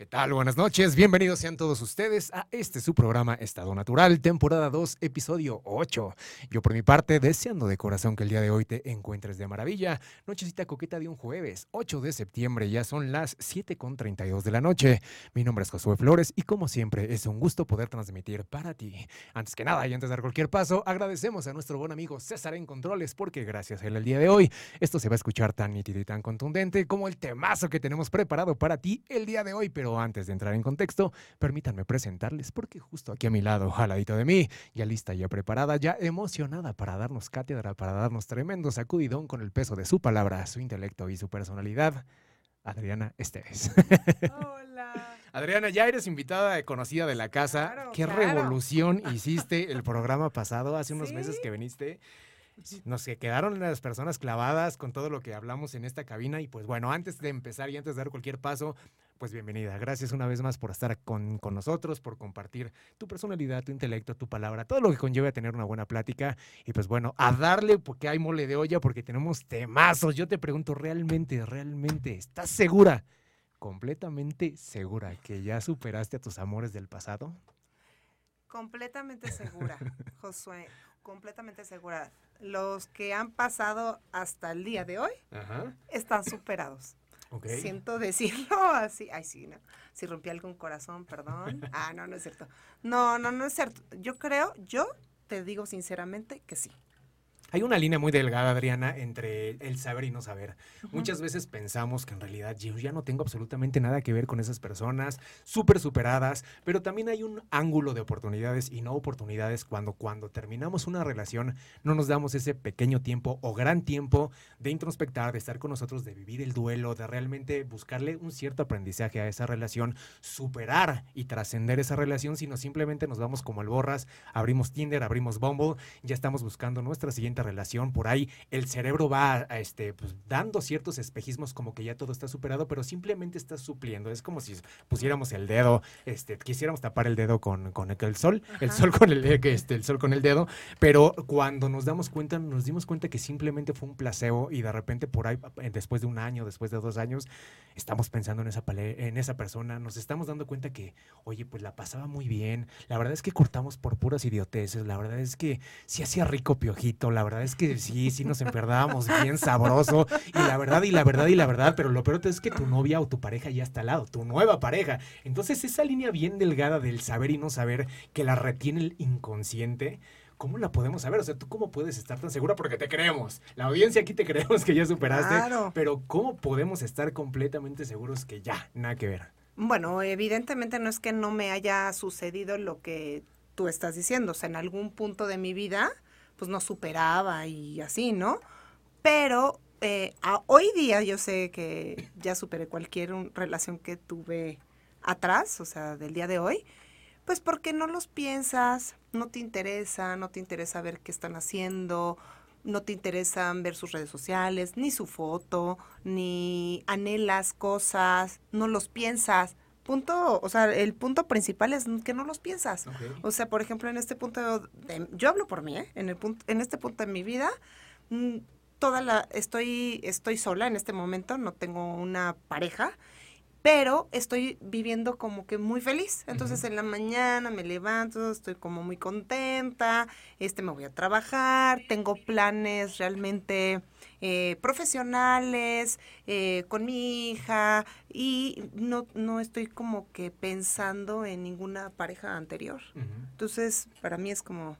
¿Qué tal? Buenas noches, bienvenidos sean todos ustedes a este su programa Estado Natural, temporada 2, episodio 8. Yo por mi parte, deseando de corazón que el día de hoy te encuentres de maravilla. Nochecita coqueta de un jueves, 8 de septiembre, ya son las 7.32 de la noche. Mi nombre es Josué Flores y como siempre es un gusto poder transmitir para ti. Antes que nada y antes de dar cualquier paso, agradecemos a nuestro buen amigo César en Controles porque gracias a él el día de hoy esto se va a escuchar tan nítido y tan contundente como el temazo que tenemos preparado para ti el día de hoy, pero antes de entrar en contexto, permítanme presentarles porque justo aquí a mi lado, al ladito de mí, ya lista, ya preparada, ya emocionada para darnos cátedra, para darnos tremendo sacudidón con el peso de su palabra, su intelecto y su personalidad, Adriana Esteves. Hola. Adriana, ya eres invitada conocida de la casa. Claro, ¿Qué claro. revolución hiciste el programa pasado, hace unos Sí. meses que viniste? Nos que- quedaron las personas clavadas con todo lo que hablamos en esta cabina. Y pues bueno, antes de empezar y antes de dar cualquier paso, pues bienvenida. Gracias una vez más por estar con, con nosotros, por compartir tu personalidad, tu intelecto, tu palabra, todo lo que conlleva a tener una buena plática. Y pues bueno, a darle porque hay mole de olla, porque tenemos temazos. Yo te pregunto, ¿realmente, realmente, estás segura? completamente segura que ya superaste a tus amores del pasado? Completamente segura, Josué. Completamente segura. Los que han pasado hasta el día de hoy Ajá. están superados. Siento decirlo así. Ay, sí, no. Si rompí algún corazón, perdón. Ah, no, no es cierto. No, no, no es cierto. Yo creo, yo te digo sinceramente que sí. Hay una línea muy delgada, Adriana, entre el saber y no saber. Muchas veces pensamos que en realidad yo ya no tengo absolutamente nada que ver con esas personas, súper superadas, pero también hay un ángulo de oportunidades y no oportunidades cuando cuando terminamos una relación no nos damos ese pequeño tiempo o gran tiempo de introspectar, de estar con nosotros, de vivir el duelo, de realmente buscarle un cierto aprendizaje a esa relación, superar y trascender esa relación, sino simplemente nos vamos como el borras, abrimos Tinder, abrimos Bumble, ya estamos buscando nuestra siguiente relación por ahí el cerebro va a, este pues, dando ciertos espejismos como que ya todo está superado pero simplemente está supliendo. Es como si pusiéramos el dedo este quisiéramos tapar el dedo con, con el sol el sol con el eh, este, el sol con el dedo pero cuando nos damos cuenta nos dimos cuenta que simplemente fue un placebo y de repente por ahí eh, después de un año después de dos años estamos pensando en esa en esa persona nos estamos dando cuenta que oye pues la pasaba muy bien. La verdad es que cortamos por puras idioteces la verdad es que sí hacía rico piojito, la verdad es que sí, sí nos emperdábamos bien sabroso, y la verdad, y la verdad, y la verdad, pero lo peor es que tu novia o tu pareja ya está al lado, tu nueva pareja. Entonces esa línea bien delgada del saber y no saber que la retiene el inconsciente. ¿Cómo la podemos saber? O sea, ¿tú cómo puedes estar tan segura? Porque te creemos. La audiencia aquí te creemos que ya superaste. Claro. Pero ¿cómo podemos estar completamente seguros que ya, nada que ver? Bueno, evidentemente no es que no me haya sucedido lo que tú estás diciendo. O sea, en algún punto de mi vida, pues no superaba y así, ¿no? Pero eh, hoy día yo sé que ya superé cualquier relación que tuve atrás, o sea, del día de hoy. Pues porque no los piensas, no te interesa, no te interesa ver qué están haciendo, no te interesan ver sus redes sociales, ni su foto, ni anhelas cosas, no los piensas. Punto, o sea, el punto principal es que no los piensas. O sea, por ejemplo, en este punto, de- yo hablo por mí, ¿eh? En, el punto, en este punto de mi vida, mm, toda la, estoy, estoy sola en este momento, no tengo una pareja, pero estoy viviendo como que muy feliz. Entonces en la mañana me levanto, estoy como muy contenta, este me voy a trabajar, tengo planes realmente eh, profesionales eh, con mi hija y no, no estoy como que pensando en ninguna pareja anterior. Entonces para mí es como,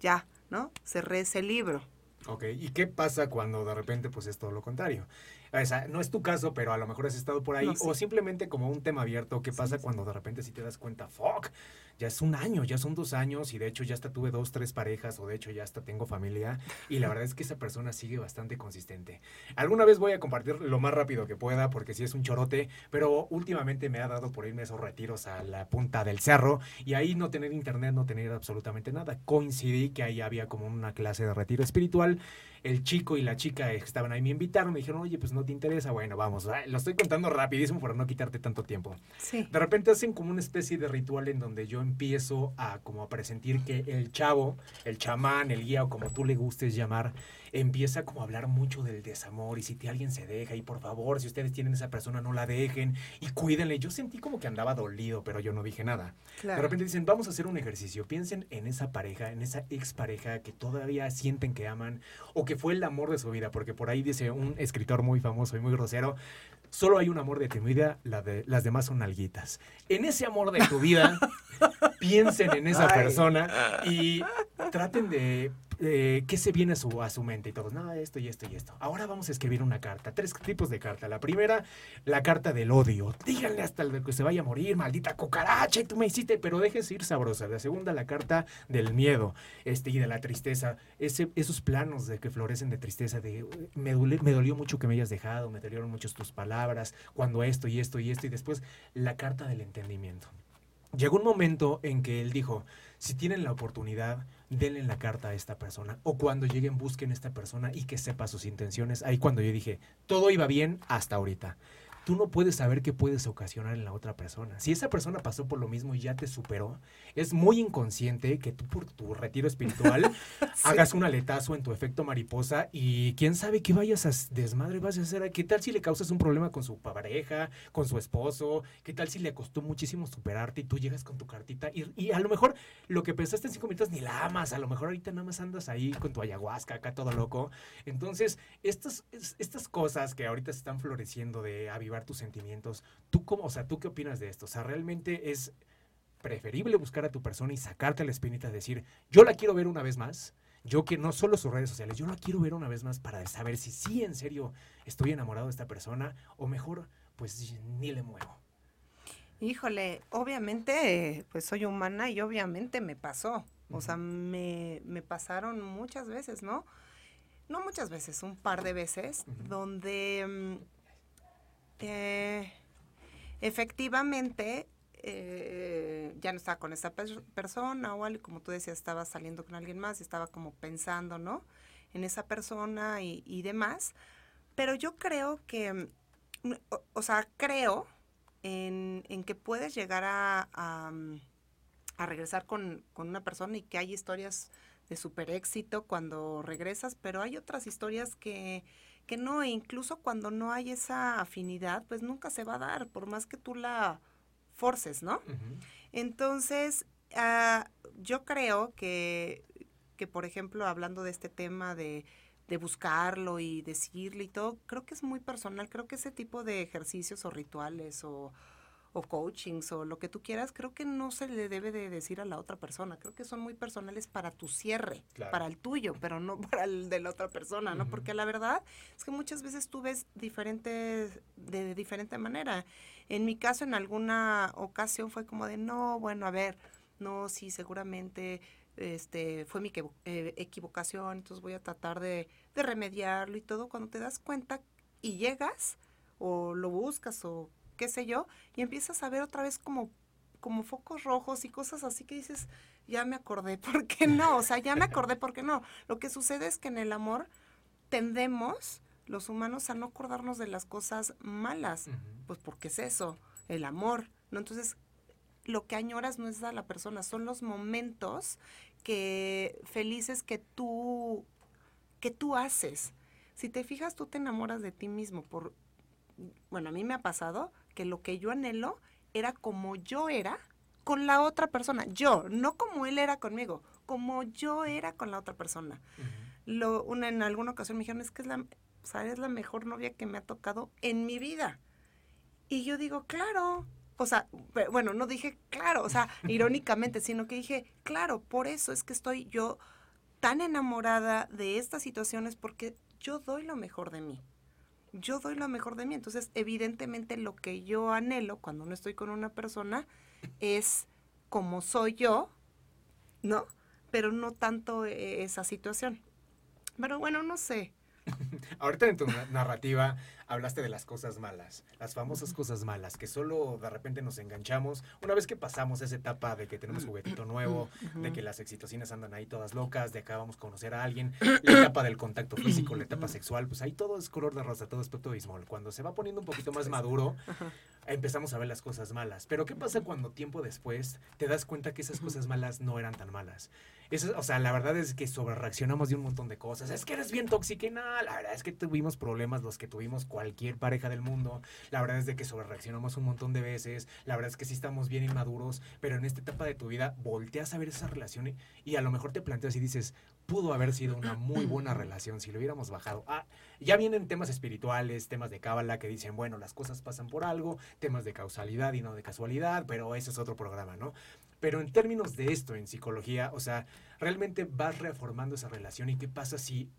ya, ¿no? Cerré ese libro. Ok, ¿y qué pasa cuando de repente pues es todo lo contrario? O sea, no es tu caso, pero a lo mejor has estado por ahí, No, sí. o simplemente como un tema abierto, ¿qué pasa cuando de repente si te das cuenta, fuck, ya es un año, ya son dos años, y de hecho ya hasta tuve dos, tres parejas, o de hecho ya hasta tengo familia, y la verdad es que esa persona sigue bastante consistente. Alguna vez voy a compartir lo más rápido que pueda, porque sí es un chorote, pero últimamente me ha dado por irme a esos retiros a la punta del cerro, y ahí no tener internet, no tener absolutamente nada. Coincidí que ahí había como una clase de retiro espiritual, el chico y la chica que estaban ahí me invitaron, me dijeron, oye, pues no te interesa, bueno, vamos, Ay, lo estoy contando rapidísimo para no quitarte tanto tiempo. Sí. De repente hacen como una especie de ritual en donde yo empiezo a como a presentir que el chavo, el chamán, el guía o como tú le gustes llamar, empieza como a hablar mucho del desamor y si alguien se deja y por favor, si ustedes tienen esa persona, no la dejen y cuídenle. Yo sentí como que andaba dolido, pero yo no dije nada. De repente dicen, vamos a hacer un ejercicio. Piensen en esa pareja, en esa expareja que todavía sienten que aman o que fue el amor de su vida, porque por ahí dice un escritor muy famoso y muy grosero, solo hay un amor de tu vida, la de, las demás son alguitas. En ese amor de tu vida, piensen en esa persona y traten de eh, qué se viene a su, a su mente y todos, no, esto y esto y esto. Ahora vamos a escribir una carta, tres tipos de carta. La primera, la carta del odio. Díganle hasta el que se vaya a morir, maldita cucaracha, y tú me hiciste, pero déjese ir sabrosa. La segunda, la carta del miedo este, y de la tristeza. Ese, esos planos de que florecen de tristeza, de me, me dolió mucho que me hayas dejado, me dolieron mucho tus palabras, cuando esto y esto y esto, y después la carta del entendimiento. Llegó un momento en que él dijo, si tienen la oportunidad, denle la carta a esta persona. O cuando lleguen, busquen a esta persona y que sepa sus intenciones. Ahí cuando yo dije, todo iba bien hasta ahorita tú no puedes saber qué puedes ocasionar en la otra persona. Si esa persona pasó por lo mismo y ya te superó, es muy inconsciente que tú por tu retiro espiritual hagas un aletazo en tu efecto mariposa y quién sabe qué vayas a desmadre vas a hacer. ¿Qué tal si le causas un problema con su pareja, con su esposo? ¿Qué tal si le costó muchísimo superarte y tú llegas con tu cartita y, y a lo mejor lo que pensaste en cinco minutos ni la amas, a lo mejor ahorita nada más andas ahí con tu ayahuasca acá todo loco. Entonces, estas, estas cosas que ahorita se están floreciendo de avivar tus sentimientos. ¿Tú cómo, o sea, tú qué opinas de esto? O sea, realmente es preferible buscar a tu persona y sacarte la espinita, decir, yo la quiero ver una vez más. Yo que no solo sus redes sociales, yo la quiero ver una vez más para saber si sí en serio estoy enamorado de esta persona o mejor, pues ni le muevo. Híjole, obviamente, pues soy humana y obviamente me pasó. O sea, me, me, pasaron muchas veces, ¿no? No muchas veces, un par de veces, donde eh, efectivamente, eh, ya no estaba con esa persona o algo, como tú decías, estaba saliendo con alguien más y estaba como pensando, ¿no? En esa persona y, demás. Pero yo creo que, mm, o, sea, creo en, que puedes llegar a, a, regresar con, con, una persona y que hay historias de super éxito cuando regresas, pero hay otras historias que que no, e incluso cuando no hay esa afinidad, pues nunca se va a dar, por más que tú la forces, ¿no? Entonces, ah, yo creo que, que, por ejemplo, hablando de este tema de, de buscarlo y decirle y todo, creo que es muy personal, creo que ese tipo de ejercicios o rituales o o coachings o lo que tú quieras, creo que no se le debe de decir a la otra persona. Creo que son muy personales para tu cierre, para el tuyo, pero no para el de la otra persona, ¿no? Porque la verdad es que muchas veces tú ves diferentes, de, diferente manera. En mi caso, en alguna ocasión fue como de, no, bueno, a ver, no, sí, seguramente este fue mi eh, equivocación, entonces voy a tratar de, de remediarlo y todo. Cuando te das cuenta y llegas o lo buscas o qué sé yo, y empiezas a ver otra vez como, como focos rojos y cosas así que dices, ya me acordé, ¿por qué no? O sea, ya me acordé, ¿por qué no? Lo que sucede es que en el amor tendemos los humanos a no acordarnos de las cosas malas, pues porque es eso, el amor, ¿no? Entonces, lo que añoras no es a la persona, son los momentos que felices que tú que tú haces. Si te fijas, tú te enamoras de ti mismo por bueno, a mí me ha pasado que lo que yo anhelo era como yo era con la otra persona. Yo, no como él era conmigo, como yo era con la otra persona. Lo, una, en alguna ocasión me dijeron, es que es la, es la mejor novia que me ha tocado en mi vida. Y yo digo, claro. O sea, bueno, no dije claro, o sea, irónicamente, sino que dije, claro, por eso es que estoy yo tan enamorada de estas situaciones porque yo doy lo mejor de mí yo doy lo mejor de mí. Entonces, evidentemente lo que yo anhelo cuando no estoy con una persona es como soy yo, ¿no? Pero no tanto eh, esa situación. Pero bueno, no sé. Ahorita en tu narrativa hablaste de las cosas malas, las famosas cosas malas, que solo de repente nos enganchamos. Una vez que pasamos esa etapa de que tenemos juguetito nuevo, de que las excitocinas andan ahí todas locas, de que vamos a conocer a alguien, la etapa del contacto físico, la etapa sexual, pues ahí todo es color de rosa, todo es pecto bismol. Cuando se va poniendo un poquito más maduro, empezamos a ver las cosas malas. Pero ¿qué pasa cuando tiempo después te das cuenta que esas cosas malas no eran tan malas? Eso, o sea, la verdad es que sobre reaccionamos de un montón de cosas. Es que eres bien tóxica y nada. La verdad es que tuvimos problemas los que tuvimos cualquier pareja del mundo. La verdad es de que sobre reaccionamos un montón de veces. La verdad es que sí estamos bien inmaduros. Pero en esta etapa de tu vida volteas a ver esa relación y, a lo mejor te planteas y dices, pudo haber sido una muy buena relación si lo hubiéramos bajado. Ah, ya vienen temas espirituales, temas de cábala que dicen, bueno, las cosas pasan por algo, temas de causalidad y no de casualidad, pero ese es otro programa, ¿no? Pero en términos de esto, en psicología, o sea, realmente vas reformando esa relación y qué pasa si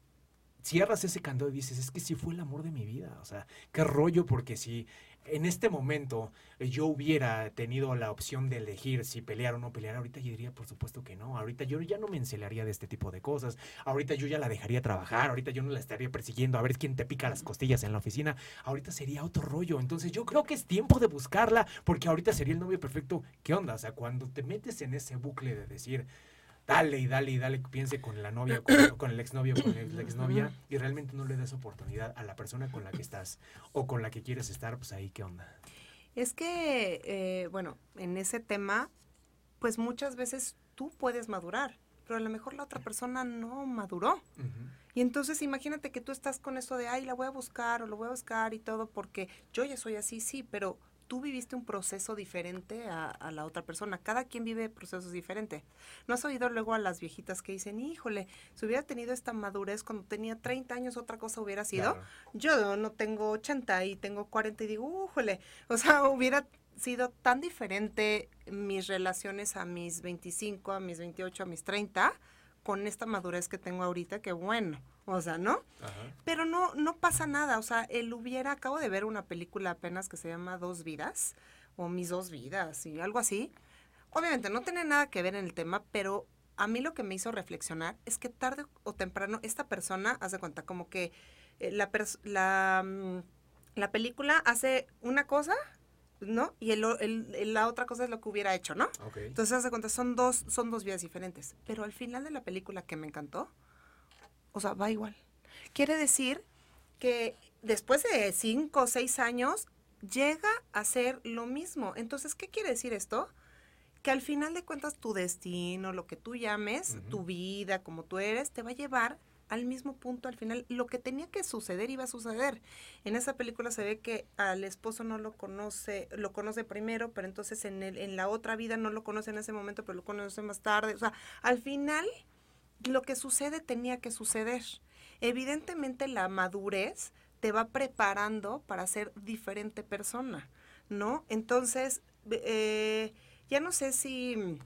cierras ese candado y dices, es que sí fue el amor de mi vida, o sea, qué rollo, porque si en este momento eh, yo hubiera tenido la opción de elegir si pelear o no pelear, ahorita yo diría, por supuesto que no. Ahorita yo ya no me encelaría de este tipo de cosas. Ahorita yo ya la dejaría trabajar. Ahorita yo no la estaría persiguiendo a ver quién te pica las costillas en la oficina. Ahorita sería otro rollo. Entonces yo creo que es tiempo de buscarla porque ahorita sería el novio perfecto. ¿Qué onda? O sea, cuando te metes en ese bucle de decir, dale y dale y dale, piense con la novia, con, con el exnovio, con la exnovia, y realmente no le das oportunidad a la persona con la que estás o con la que quieres estar, pues ahí, ¿qué onda? Es que, eh, bueno, en ese tema, pues muchas veces tú puedes madurar, pero a lo mejor la otra persona no maduró. Y entonces imagínate que tú estás con eso de, ay, la voy a buscar o lo voy a buscar y todo, porque yo ya soy así, sí, pero tú viviste un proceso diferente a, a la otra persona. Cada quien vive procesos diferentes. ¿No has oído luego a las viejitas que dicen, híjole, si hubiera tenido esta madurez cuando tenía 30 años, otra cosa hubiera sido? Claro. Yo no tengo 80 y tengo 40 y digo, újole, o sea, hubiera sido tan diferente mis relaciones a mis 25, a mis 28, a mis 30, con esta madurez que tengo ahorita, que bueno, o sea, ¿no? Ajá. Pero no, no pasa nada, o sea, él hubiera, acabo de ver una película apenas que se llama Dos Vidas, o Mis Dos Vidas, y algo así. Obviamente no tiene nada que ver en el tema, pero a mí lo que me hizo reflexionar es que tarde o temprano esta persona, hace cuenta, como que eh, la, la, mm, la película hace una cosa, ¿no? Y el, el- la otra cosa es lo que hubiera hecho, ¿no? Ok. Entonces, hace cuenta, son dos, son dos vidas diferentes. Pero al final de la película que me encantó, o sea, va igual. Quiere decir que después de cinco o seis años llega a ser lo mismo. Entonces, ¿qué quiere decir esto? Que al final de cuentas tu destino, lo que tú llames, tu vida, como tú eres, te va a llevar al mismo punto al final. Lo que tenía que suceder iba a suceder. En esa película se ve que al esposo no lo conoce, lo conoce primero, pero entonces en, el, en la otra vida no lo conoce en ese momento, pero lo conoce más tarde. O sea, al final lo que sucede tenía que suceder. Evidentemente la madurez te va preparando para ser diferente persona, ¿no? Entonces, eh, ya no sé si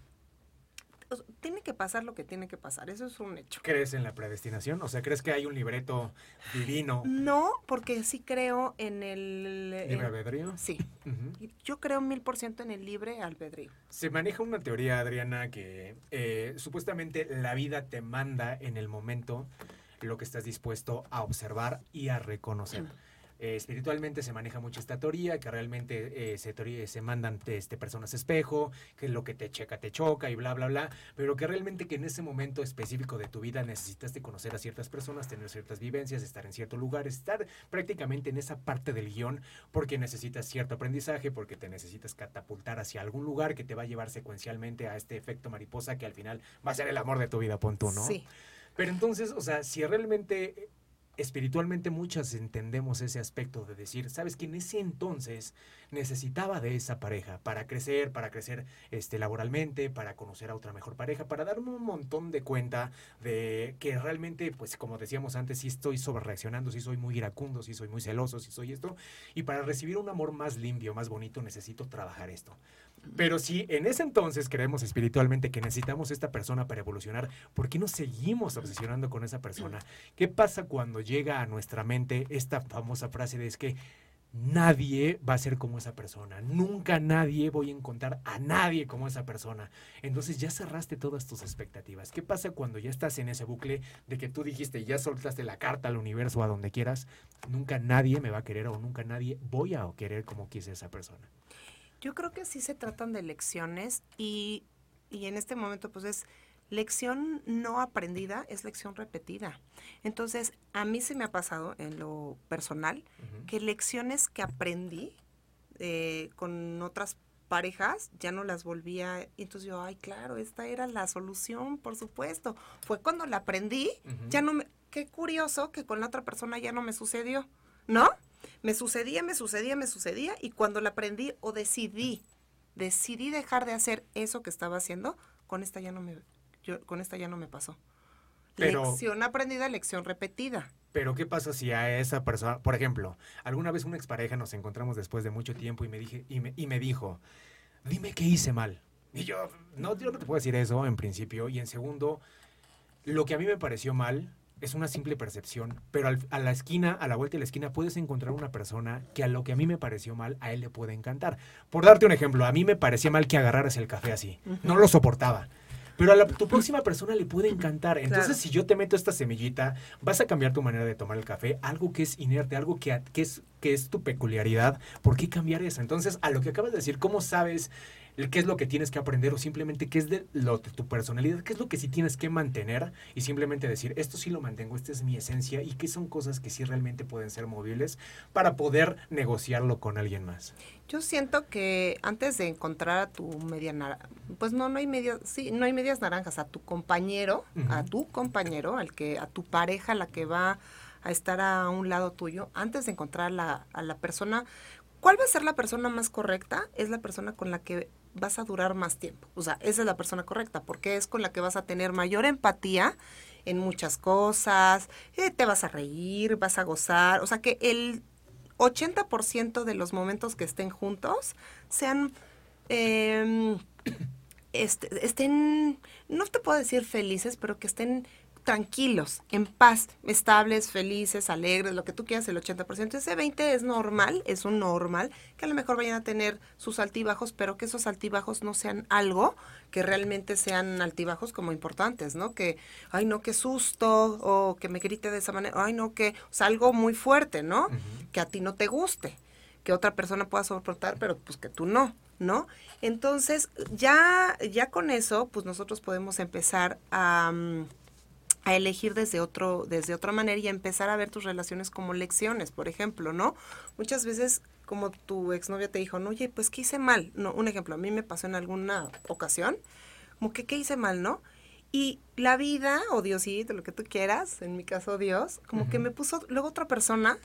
o sea, tiene que pasar lo que tiene que pasar, eso es un hecho. ¿Crees en la predestinación? O sea, ¿crees que hay un libreto divino? No, porque sí creo en el... ¿Libre en- albedrío? sí, yo creo mil por ciento en el libre albedrío. Se maneja una teoría, Adriana, que eh, supuestamente la vida te manda en el momento lo que estás dispuesto a observar y a reconocer. Eh, espiritualmente se maneja mucho esta teoría, que realmente eh, se, teoría- se mandan este, personas espejo, que lo que te checa te choca y bla, bla, bla, pero que realmente que en ese momento específico de tu vida necesitaste conocer a ciertas personas, tener ciertas vivencias, estar en cierto lugar, estar prácticamente en esa parte del guion, porque necesitas cierto aprendizaje, porque te necesitas catapultar hacia algún lugar que te va a llevar secuencialmente a este efecto mariposa que al final va a ser el amor de tu vida, pon tú, ¿no? Sí, Pero entonces, o sea, si realmente espiritualmente muchas entendemos ese aspecto de decir, sabes que en ese entonces necesitaba de esa pareja para crecer, para crecer este laboralmente, para conocer a otra mejor pareja, para darme un montón de cuenta de que realmente, pues como decíamos antes, sí estoy sobrereaccionando, sí soy muy iracundo, sí soy muy celoso, sí soy esto, y para recibir un amor más limpio, más bonito, necesito trabajar esto. Pero si en ese entonces creemos espiritualmente que necesitamos esta persona para evolucionar, ¿por qué nos seguimos obsesionando con esa persona? ¿Qué pasa cuando llega a nuestra mente esta famosa frase de es que nadie va a ser como esa persona? Nunca nadie voy a encontrar a nadie como esa persona. Entonces ya cerraste todas tus expectativas. ¿Qué pasa cuando ya estás en ese bucle de que tú dijiste, ya soltaste la carta al universo, a donde quieras? Nunca nadie me va a querer o nunca nadie voy a querer como quise esa persona. yo creo que sí se tratan de lecciones y, y en este momento pues es lección no aprendida, es lección repetida. Entonces, a mí se me ha pasado en lo personal que lecciones que aprendí eh, con otras parejas ya no las volvía. Y entonces yo, ay, claro, esta era la solución, por supuesto. Fue cuando la aprendí, ya no me. Qué curioso que con la otra persona ya no me sucedió, ¿no? Me sucedía, me sucedía, me sucedía. Y cuando la aprendí o decidí, decidí dejar de hacer eso que estaba haciendo, con esta ya no me, yo, con esta ya no me pasó. lección aprendida, lección repetida. Pero ¿qué pasa si a esa persona, por ejemplo, alguna vez una expareja nos encontramos después de mucho tiempo y me dije y me, y me dijo, dime qué hice mal. Y yo no, yo no te puedo decir eso en principio y en segundo, lo que a mí me pareció mal es una simple percepción, pero a la esquina, a la vuelta de la esquina, puedes encontrar una persona que a lo que a mí me pareció mal, a él le puede encantar. Por darte un ejemplo, a mí me parecía mal que agarraras el café así. No lo soportaba. Pero a tu próxima persona le puede encantar. Entonces, si yo te meto esta semillita, vas a cambiar tu manera de tomar el café, algo que es inerte, algo que, que, es, que es tu peculiaridad. ¿Por qué cambiar eso? Entonces, a lo que acabas de decir, ¿cómo sabes qué es lo que tienes que aprender o simplemente qué es de, lo, de tu personalidad, qué es lo que sí tienes que mantener y simplemente decir, esto sí lo mantengo, esta es mi esencia y qué son cosas que sí realmente pueden ser móviles para poder negociarlo con alguien más. Yo siento que antes de encontrar a tu media naranja, pues no, no hay medias, sí, no hay medias naranjas, a tu compañero, a tu compañero, al que, a tu pareja, la que va a estar a un lado tuyo, antes de encontrar la, a la persona, ¿cuál va a ser la persona más correcta? Es la persona con la que vas a durar más tiempo. O sea, esa es la persona correcta, porque es con la que vas a tener mayor empatía en muchas cosas, eh, te vas a reír, vas a gozar, o sea, que el 80% de los momentos que estén juntos sean, em, este, estén, no te puedo decir felices, pero que estén tranquilos, en paz, estables, felices, alegres, lo que tú quieras, el 80%. Ese 20% es normal, es un normal, que a lo mejor vayan a tener sus altibajos, pero que esos altibajos no sean algo que realmente sean altibajos como importantes, ¿no? Que, ay, no, qué susto, o que me grite de esa manera, ay, no, que, o sea, algo muy fuerte, ¿no? Que a ti no te guste, que otra persona pueda soportar, pero pues que tú no. ¿no? Entonces, ya, ya con eso, pues nosotros podemos empezar a, mm, a elegir desde otro desde otra manera y a empezar a ver tus relaciones como lecciones, por ejemplo, ¿no? Muchas veces como tu exnovia te dijo, no, oye, pues ¿qué hice mal? No, un ejemplo, a mí me pasó en alguna ocasión, como que ¿qué hice mal, no? Y la vida, o Diosito, lo que tú quieras, en mi caso Dios, como que me puso luego otra persona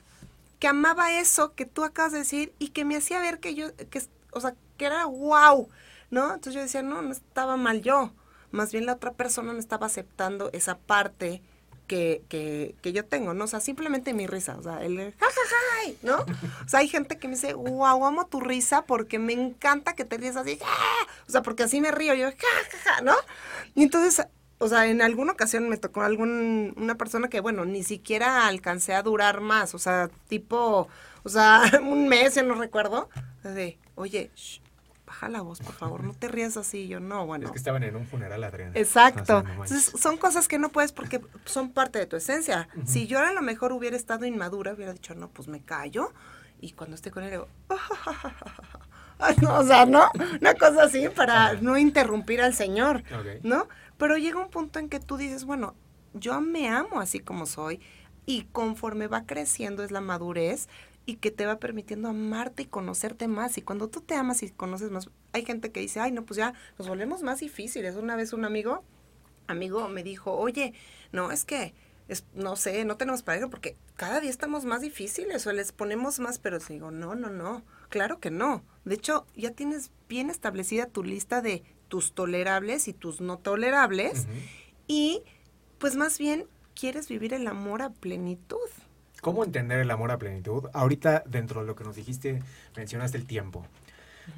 que amaba eso que tú acabas de decir y que me hacía ver que yo, que, o sea, que era wow, ¿no? Entonces yo decía, no, no estaba mal yo más bien la otra persona no estaba aceptando esa parte que, que, que, yo tengo, ¿no? O sea, simplemente mi risa, o sea, el jajaja, ¿no? O sea, hay gente que me dice, wow, amo tu risa porque me encanta que te ríes así, o sea, porque así me río, yo, jajaja, ¿no? Y entonces, o sea, en alguna ocasión me tocó algún, una persona que, bueno, ni siquiera alcancé a durar más, o sea, tipo, o sea, un mes, ya no recuerdo, de, oye, shh, baja la voz, por favor, no te rías así. Yo no, bueno. Es que estaban en un funeral, Adriana. Exacto. Entonces, son cosas que no puedes porque son parte de tu esencia. Si yo a lo mejor hubiera estado inmadura, hubiera dicho, no, pues me callo. Y cuando esté con él, digo, no, o sea, no, una cosa así para no interrumpir al Señor, ¿no? Pero llega un punto en que tú dices, bueno, yo me amo así como soy y conforme va creciendo es la madurez, y que te va permitiendo amarte y conocerte más. Y cuando tú te amas y conoces más, hay gente que dice, ay, no, pues ya nos volvemos más difíciles. Una vez un amigo, amigo me dijo, oye, no, es que, es, no sé, no tenemos pareja porque cada día estamos más difíciles o les ponemos más, pero digo, no, no, no, claro que no. De hecho, ya tienes bien establecida tu lista de tus tolerables y tus no tolerables y pues más bien quieres vivir el amor a plenitud. ¿Cómo entender el amor a plenitud? Ahorita, dentro de lo que nos dijiste, mencionaste el tiempo.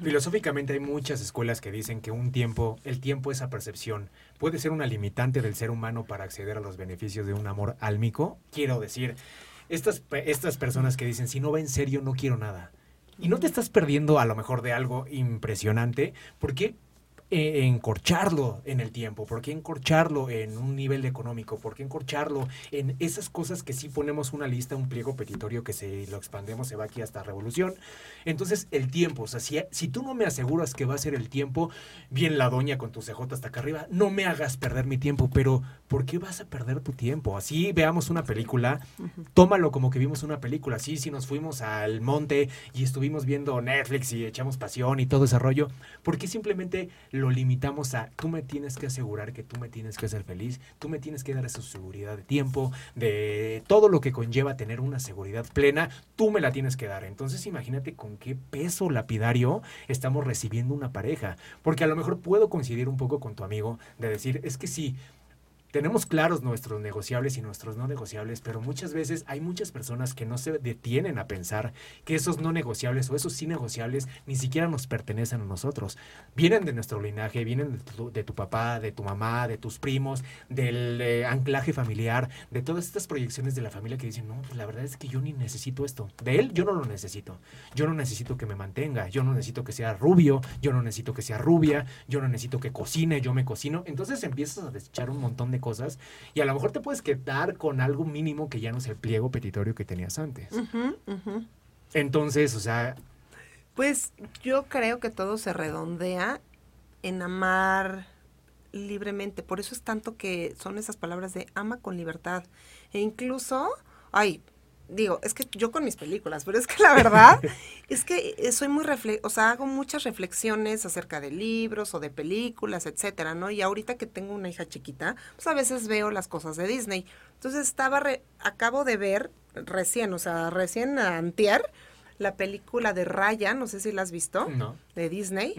Filosóficamente hay muchas escuelas que dicen que un tiempo, el tiempo, esa percepción, puede ser una limitante del ser humano para acceder a los beneficios de un amor álmico. Quiero decir, estas, estas personas que dicen, si no va en serio, no quiero nada. Y no te estás perdiendo a lo mejor de algo impresionante, porque eh, encorcharlo en el tiempo? ¿Por qué encorcharlo en un nivel económico? ¿Por qué encorcharlo en esas cosas que sí ponemos una lista, un pliego petitorio que si lo expandemos se va aquí hasta revolución? Entonces, el tiempo, o sea, si, si tú no me aseguras que va a ser el tiempo, bien la doña con tu CJ hasta acá arriba, no me hagas perder mi tiempo, pero ¿por qué vas a perder tu tiempo? Así veamos una película, tómalo como que vimos una película, así si nos fuimos al monte y estuvimos viendo Netflix y echamos pasión y todo ese rollo, ¿por qué simplemente lo limitamos a tú me tienes que asegurar que tú me tienes que hacer feliz, tú me tienes que dar esa seguridad de tiempo, de todo lo que conlleva tener una seguridad plena, tú me la tienes que dar. Entonces imagínate con qué peso lapidario estamos recibiendo una pareja, porque a lo mejor puedo coincidir un poco con tu amigo de decir, es que sí, tenemos claros nuestros negociables y nuestros no negociables, pero muchas veces hay muchas personas que no se detienen a pensar que esos no negociables o esos sí negociables ni siquiera nos pertenecen a nosotros. Vienen de nuestro linaje, vienen de tu, papá, de tu mamá, de tus primos, del eh, anclaje familiar, de todas estas proyecciones de la familia que dicen, no, pues la verdad es que yo ni necesito esto. De él yo no lo necesito. Yo no necesito que me mantenga, yo no necesito que sea rubio, yo no necesito que sea rubia, yo no necesito que cocine, yo me cocino. Entonces empiezas a desechar un montón de cosas y a lo mejor te puedes quedar con algo mínimo que ya no es el pliego petitorio que tenías antes. Entonces, o sea... Pues yo creo que todo se redondea en amar libremente. Por eso es tanto que son esas palabras de ama con libertad. E incluso, ay, digo, es que yo con mis películas, pero es que la verdad es que eh, soy muy refle o sea, hago muchas reflexiones acerca de libros o de películas, etcétera, ¿no? Y ahorita que tengo una hija chiquita, pues a veces veo las cosas de Disney. Entonces estaba acabo de ver recién, o sea, recién antier la película de Raya, no sé si la has visto, no. de Disney.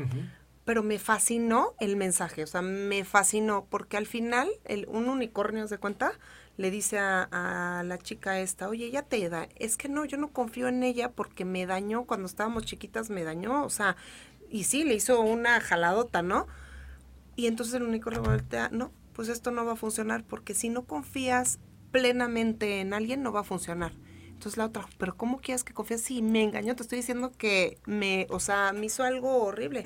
Pero me fascinó el mensaje, o sea, me fascinó porque al final el, un unicornio se cuenta le dice a, la chica esta, oye, ella te da, es que no, yo no confío en ella porque me dañó, cuando estábamos chiquitas me dañó, o sea, y sí, le hizo una jaladota, ¿no? Y entonces el único le no, pues esto no va a funcionar porque si no confías plenamente en alguien no va a funcionar. Entonces la otra, pero ¿cómo quieres que confíes? Sí, me engañó, te estoy diciendo que me, o sea, me hizo algo horrible,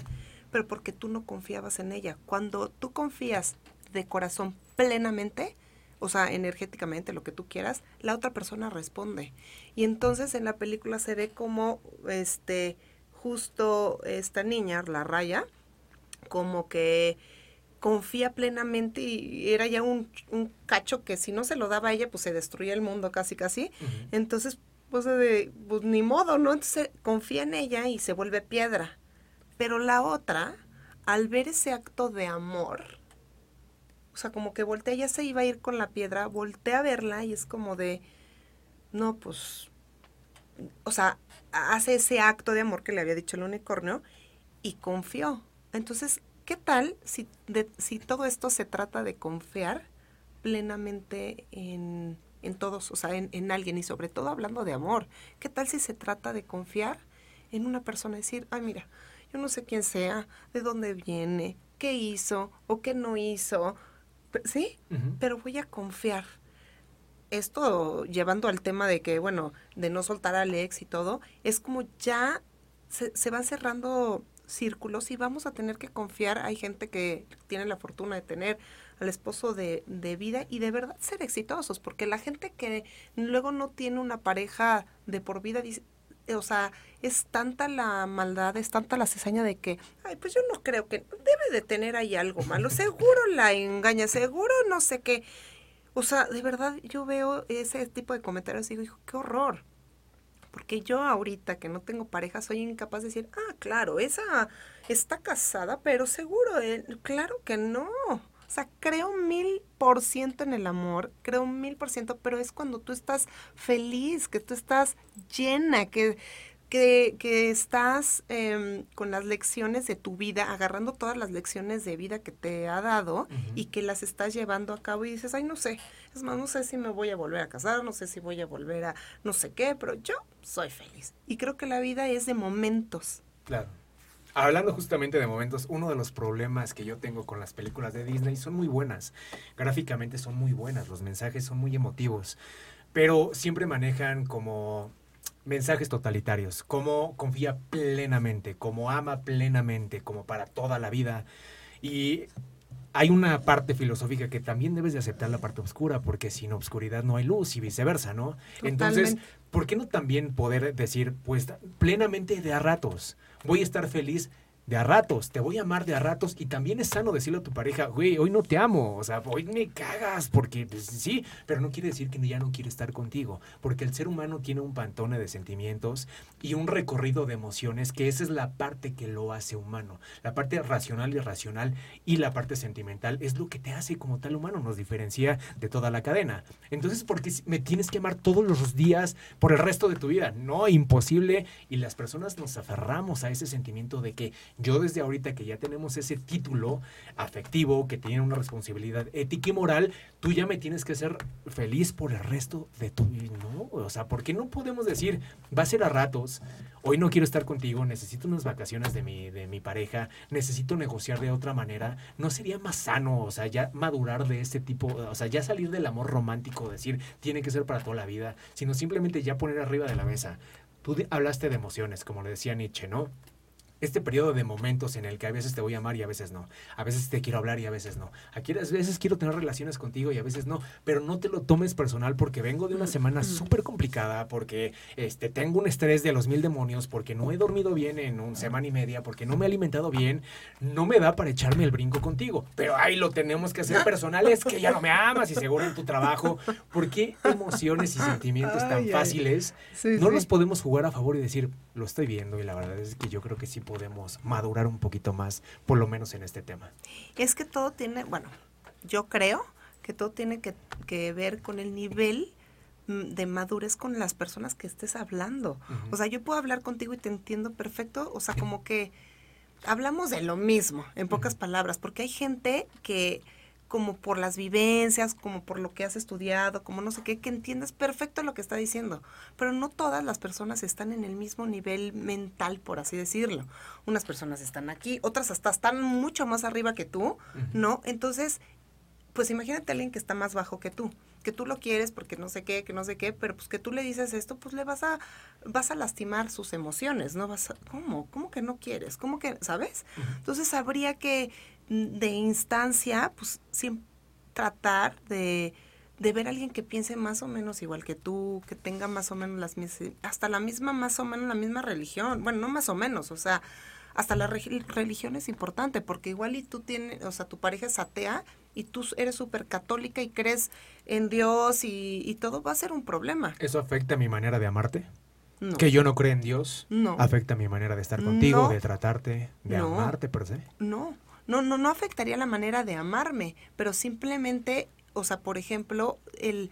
pero porque tú no confiabas en ella. Cuando tú confías de corazón plenamente, o sea, energéticamente, lo que tú quieras, la otra persona responde. Y entonces en la película se ve como, este, justo esta niña, la raya, como que confía plenamente y era ya un, un, cacho que si no se lo daba a ella, pues se destruía el mundo casi, casi. Entonces, pues, de, pues ni modo, ¿no? Entonces confía en ella y se vuelve piedra. Pero la otra, al ver ese acto de amor, o sea, como que voltea, ya se iba a ir con la piedra, voltea a verla y es como de, no, pues, o sea, hace ese acto de amor que le había dicho el unicornio y confió. Entonces, ¿qué tal si, si todo esto se trata de confiar plenamente en, en todos, o sea, en, en, alguien y sobre todo hablando de amor? ¿Qué tal si se trata de confiar en una persona? Decir, ay, mira, yo no sé quién sea, de dónde viene, qué hizo o qué no hizo, sí, pero voy a confiar. Esto llevando al tema de que, bueno, de no soltar a Alex y todo, es como ya se, se van cerrando círculos y vamos a tener que confiar. Hay gente que tiene la fortuna de tener al esposo de, de, vida y de verdad ser exitosos, porque la gente que luego no tiene una pareja de por vida dice, o sea, es tanta la maldad, es tanta la cesaña de que, ay, pues yo no creo que debe de tener ahí algo malo, seguro la engaña, seguro no sé qué. O sea, de verdad yo veo ese tipo de comentarios y digo, hijo, qué horror. Porque yo ahorita que no tengo pareja soy incapaz de decir, ah, claro, esa está casada, pero seguro, eh, claro que no. O sea, creo mil por ciento en el amor, creo mil por ciento, pero es cuando tú estás feliz, que tú estás llena, que, que, que estás em, con las lecciones de tu vida, agarrando todas las lecciones de vida que te ha dado y que las estás llevando a cabo y dices, ay, no sé, es más, no sé si me voy a volver a casar, no sé si voy a volver a no sé qué, pero yo soy feliz. Y creo que la vida es de momentos. Claro. Hablando justamente de momentos, uno de los problemas que yo tengo con las películas de Disney son muy buenas. Gráficamente son muy buenas, los mensajes son muy emotivos, pero siempre manejan como mensajes totalitarios, como confía plenamente, como ama plenamente, como para toda la vida. Y hay una parte filosófica que también debes de aceptar la parte oscura, porque sin obscuridad no hay luz y viceversa, ¿no? Entonces, ¿por qué no también poder decir, pues plenamente de a ratos, voy a estar feliz de a ratos, te voy a amar de a ratos y también es sano decirle a tu pareja, güey, hoy no te amo, o sea, hoy me cagas porque pues, sí, pero no quiere decir que ya no quiere estar contigo, porque el ser humano tiene un pantone de sentimientos y un recorrido de emociones que esa es la parte que lo hace humano, la parte racional y irracional y la parte sentimental es lo que te hace como tal humano, nos diferencia de toda la cadena. Entonces, ¿por qué me tienes que amar todos los días por el resto de tu vida? No, imposible y las personas nos aferramos a ese sentimiento de que yo desde ahorita que ya tenemos ese título afectivo, que tiene una responsabilidad ética y moral, tú ya me tienes que ser feliz por el resto de tu vida. No, o sea, ¿por qué no podemos decir, va a ser a ratos, hoy no quiero estar contigo, necesito unas vacaciones de mi, de mi pareja, necesito negociar de otra manera? ¿No sería más sano, o sea, ya madurar de este tipo, o sea, ya salir del amor romántico, decir, tiene que ser para toda la vida, sino simplemente ya poner arriba de la mesa? Tú hablaste de emociones, como le decía Nietzsche, ¿no? Este periodo de momentos en el que a veces te voy a amar y a veces no. A veces te quiero hablar y a veces no. A veces quiero tener relaciones contigo y a veces no. Pero no te lo tomes personal porque vengo de una semana súper complicada, porque este, tengo un estrés de los mil demonios, porque no he dormido bien en una semana y media, porque no me he alimentado bien. No me da para echarme el brinco contigo. Pero ahí lo tenemos que hacer personal. Es que ya no me amas y seguro en tu trabajo. ¿Por qué emociones y sentimientos tan fáciles no los podemos jugar a favor y decir, lo estoy viendo y la verdad es que yo creo que sí podemos madurar un poquito más, por lo menos en este tema. Es que todo tiene, bueno, yo creo que todo tiene que, ver con el nivel mm, de madurez con las personas que estés hablando. O sea, yo puedo hablar contigo y te entiendo perfecto, o sea, como que hablamos de lo mismo, en pocas palabras, porque hay gente que como por las vivencias, como por lo que has estudiado, como no sé qué, que entiendes perfecto lo que está diciendo. Pero no todas las personas están en el mismo nivel mental, por así decirlo. Unas personas están aquí, otras hasta están mucho más arriba que tú, ¿no? Entonces, pues imagínate a alguien que está más bajo que tú, que tú lo quieres porque no sé qué, que no sé qué, pero pues que tú le dices esto, pues le vas a, vas a lastimar sus emociones, ¿no? Vas a, ¿cómo? ¿Cómo que no quieres? ¿Cómo que, sabes? Entonces habría que de instancia, pues siempre tratar de, de, ver a alguien que piense más o menos igual que tú, que tenga más o menos las mismas, hasta la misma, más o menos la misma religión. Bueno, no más o menos, o sea, hasta la religión es importante, porque igual y tú tienes, o sea, tu pareja es atea y tú eres súper católica y crees en Dios y, y, todo va a ser un problema. ¿Eso afecta mi manera de amarte? Que yo no creo en Dios. No. ¿Afecta mi manera de estar contigo, de tratarte, de amarte per se? No no, no, no afectaría la manera de amarme, pero simplemente, o sea, por ejemplo, el,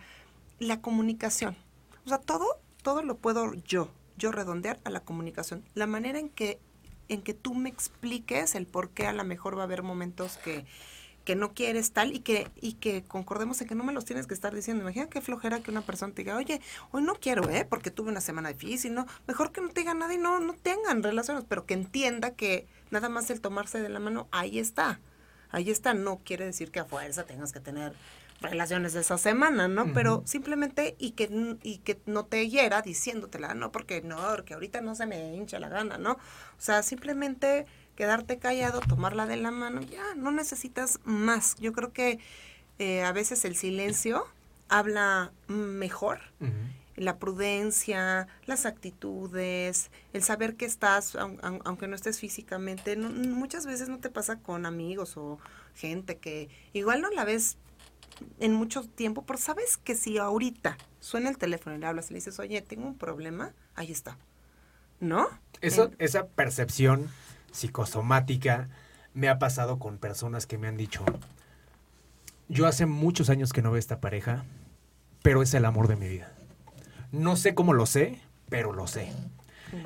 la comunicación. O sea, todo, todo lo puedo yo, yo redondear a la comunicación. La manera en que, en que tú me expliques el por qué a lo mejor va a haber momentos que, que no quieres tal y que, y que concordemos en que no me los tienes que estar diciendo. Imagina qué flojera que una persona te diga, oye, hoy no quiero, ¿eh? Porque tuve una semana difícil, ¿no? Mejor que no te diga nada y no, no tengan relaciones, pero que entienda que nada más el tomarse de la mano, ahí está. Ahí está. No quiere decir que a fuerza tengas que tener relaciones de esa semana, ¿no? Pero simplemente y que, y que no te hiera diciéndotela, no, porque no, porque ahorita no se me hincha la gana, ¿no? O sea, simplemente quedarte callado, tomarla de la mano, ya, no necesitas más. Yo creo que eh, a veces el silencio habla mejor. La prudencia, las actitudes, el saber que estás, aunque no estés físicamente, muchas veces no te pasa con amigos o gente que igual no la ves en mucho tiempo, pero sabes que si ahorita suena el teléfono y le hablas y le dices, oye, tengo un problema, ahí está. ¿No? Eso, esa percepción psicosomática me ha pasado con personas que me han dicho, yo hace muchos años que no veo esta pareja, pero es el amor de mi vida. No sé cómo lo sé, pero lo sé.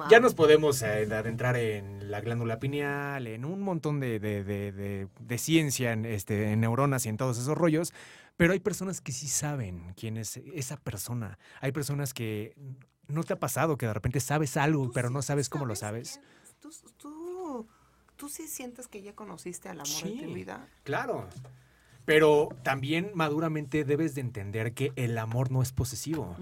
Ya nos podemos eh, adentrar en la glándula pineal, en un montón de, de, ciencia, en, este, en neuronas y en todos esos rollos, pero hay personas que sí saben quién es esa persona. Hay personas que no te ha pasado que de repente sabes algo, pero no sabes cómo lo sabes. Tú, ¿Tú sí sientes que ya conociste al amor de tu vida? Claro. Pero también maduramente debes de entender que el amor no es posesivo.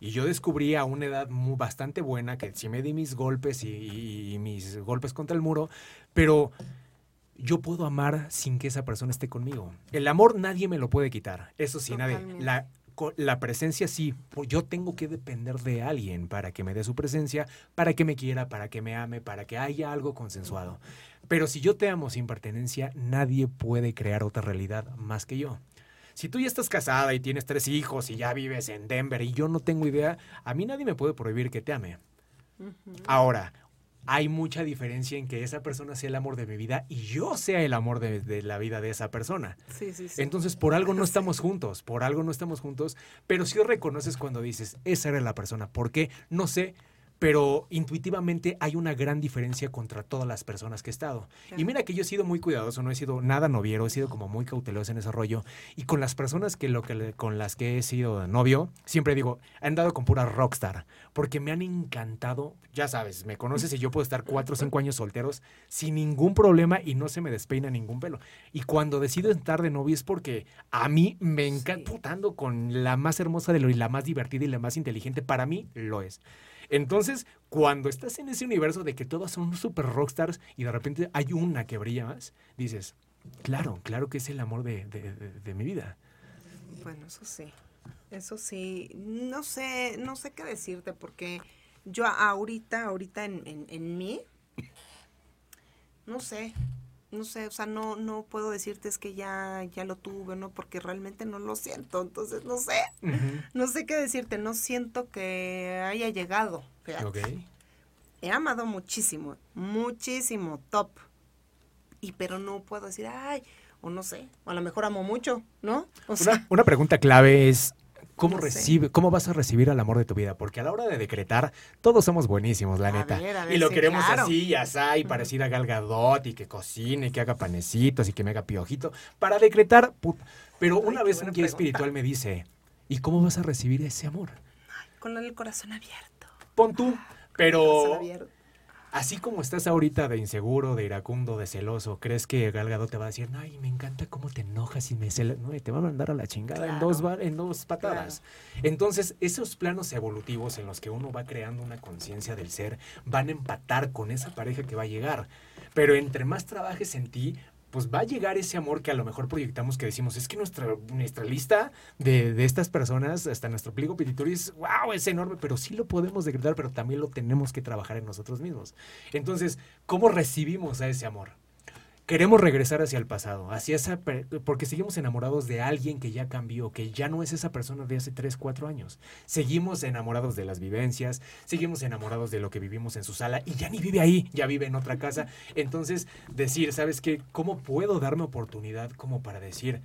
Y yo descubrí a una edad muy, bastante buena que sí me di mis golpes y, mis golpes contra el muro, pero yo puedo amar sin que esa persona esté conmigo. El amor nadie me lo puede quitar. Eso sí, nadie. La, la presencia sí. Yo tengo que depender de alguien para que me dé su presencia, para que me quiera, para que me ame, para que haya algo consensuado. Pero si yo te amo sin pertenencia, nadie puede crear otra realidad más que yo. Si tú ya estás casada y tienes tres hijos y ya vives en Denver y yo no tengo idea, a mí nadie me puede prohibir que te ame. Ahora, hay mucha diferencia en que esa persona sea el amor de mi vida y yo sea el amor de, de la vida de esa persona. Sí, sí, sí. Entonces, por algo no estamos juntos, por algo no estamos juntos, pero sí reconoces cuando dices, esa era la persona. ¿Por qué? No sé, pero intuitivamente hay una gran diferencia contra todas las personas que he estado. Y mira que yo he sido muy cuidadoso, no he sido nada noviero, he sido como muy cauteloso en ese rollo. Y con las personas que, lo que con las que he sido novio, siempre digo, he andado con pura rockstar, porque me han encantado, ya sabes, me conoces y yo puedo estar cuatro o cinco años solteros sin ningún problema y no se me despeina ningún pelo. Y cuando decido estar de novio es porque a mí me encanta, Sí. putando con la más hermosa de lo y la más divertida y la más inteligente, para mí lo es. Entonces, cuando estás en ese universo de que todas son super rockstars y de repente hay una que brilla más, dices, claro, claro que es el amor de, de- de- mi vida. Bueno, eso sí. Eso sí. No sé, no sé qué decirte porque yo ahorita, ahorita en, en, en mí, no sé. No sé, o sea, no, no puedo decirte es que ya, ya lo tuve, ¿no? Porque realmente no lo siento. Entonces, no sé. No sé qué decirte. No siento que haya llegado. fíjate. Ok. He amado muchísimo, muchísimo, top. Y pero no puedo decir, ay, o no sé, o a lo mejor amo mucho, ¿no? O sea, Una, una pregunta clave es, ¿cómo, No sé. recibe, ¿cómo vas a recibir al amor de tu vida? Porque a la hora de decretar, todos somos buenísimos, la A neta. ver, a ver, y lo sí, queremos claro. así y asá, y parecida a Gal Gadot, y que cocine, y que haga panecitos, y que me haga piojito. Para decretar, Pero Ay, una vez un guía pregunta. espiritual me dice, ¿y cómo vas a recibir ese amor? con el corazón abierto. Pon tú, Corazón pero abierto. Así como estás ahorita de inseguro, de iracundo, de celoso, ¿crees que Gal Gadot te va a decir, ay, me encanta cómo te enojas y me celas? No, y te va a mandar a la chingada en, dos, en dos patadas. Entonces, esos planos evolutivos en los que uno va creando una conciencia del ser van a empatar con esa pareja que va a llegar. Pero entre más trabajes en ti, pues va a llegar ese amor que a lo mejor proyectamos que decimos, es que nuestra, nuestra lista de, de estas personas, hasta nuestro pliego petitoris, wow, es enorme, pero sí lo podemos decretar, pero también lo tenemos que trabajar en nosotros mismos. Entonces, ¿cómo recibimos a ese amor? Queremos regresar hacia el pasado, hacia esa porque seguimos enamorados de alguien que ya cambió, que ya no es esa persona de hace 3, 4 años. Seguimos enamorados de las vivencias, seguimos enamorados de lo que vivimos en su sala y ya ni vive ahí, ya vive en otra casa. Entonces, decir, ¿sabes qué? ¿Cómo puedo darme oportunidad como para decir,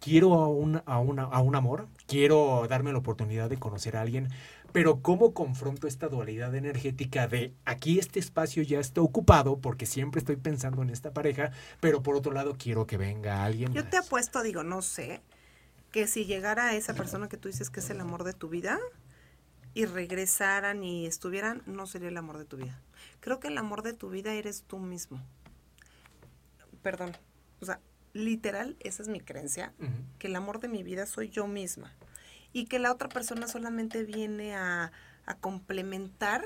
quiero a un, a, una- a un amor, quiero darme la oportunidad de conocer a alguien, pero ¿cómo confronto esta dualidad energética de aquí este espacio ya está ocupado porque siempre estoy pensando en esta pareja, pero por otro lado quiero que venga alguien Yo te apuesto, digo, no sé, que si llegara esa persona que tú dices que es el amor de tu vida y regresaran y estuvieran, no sería el amor de tu vida. Creo que el amor de tu vida eres tú mismo. Perdón. O sea, literal, esa es mi creencia, que el amor de mi vida soy yo misma. Y que la otra persona solamente viene a, a complementar,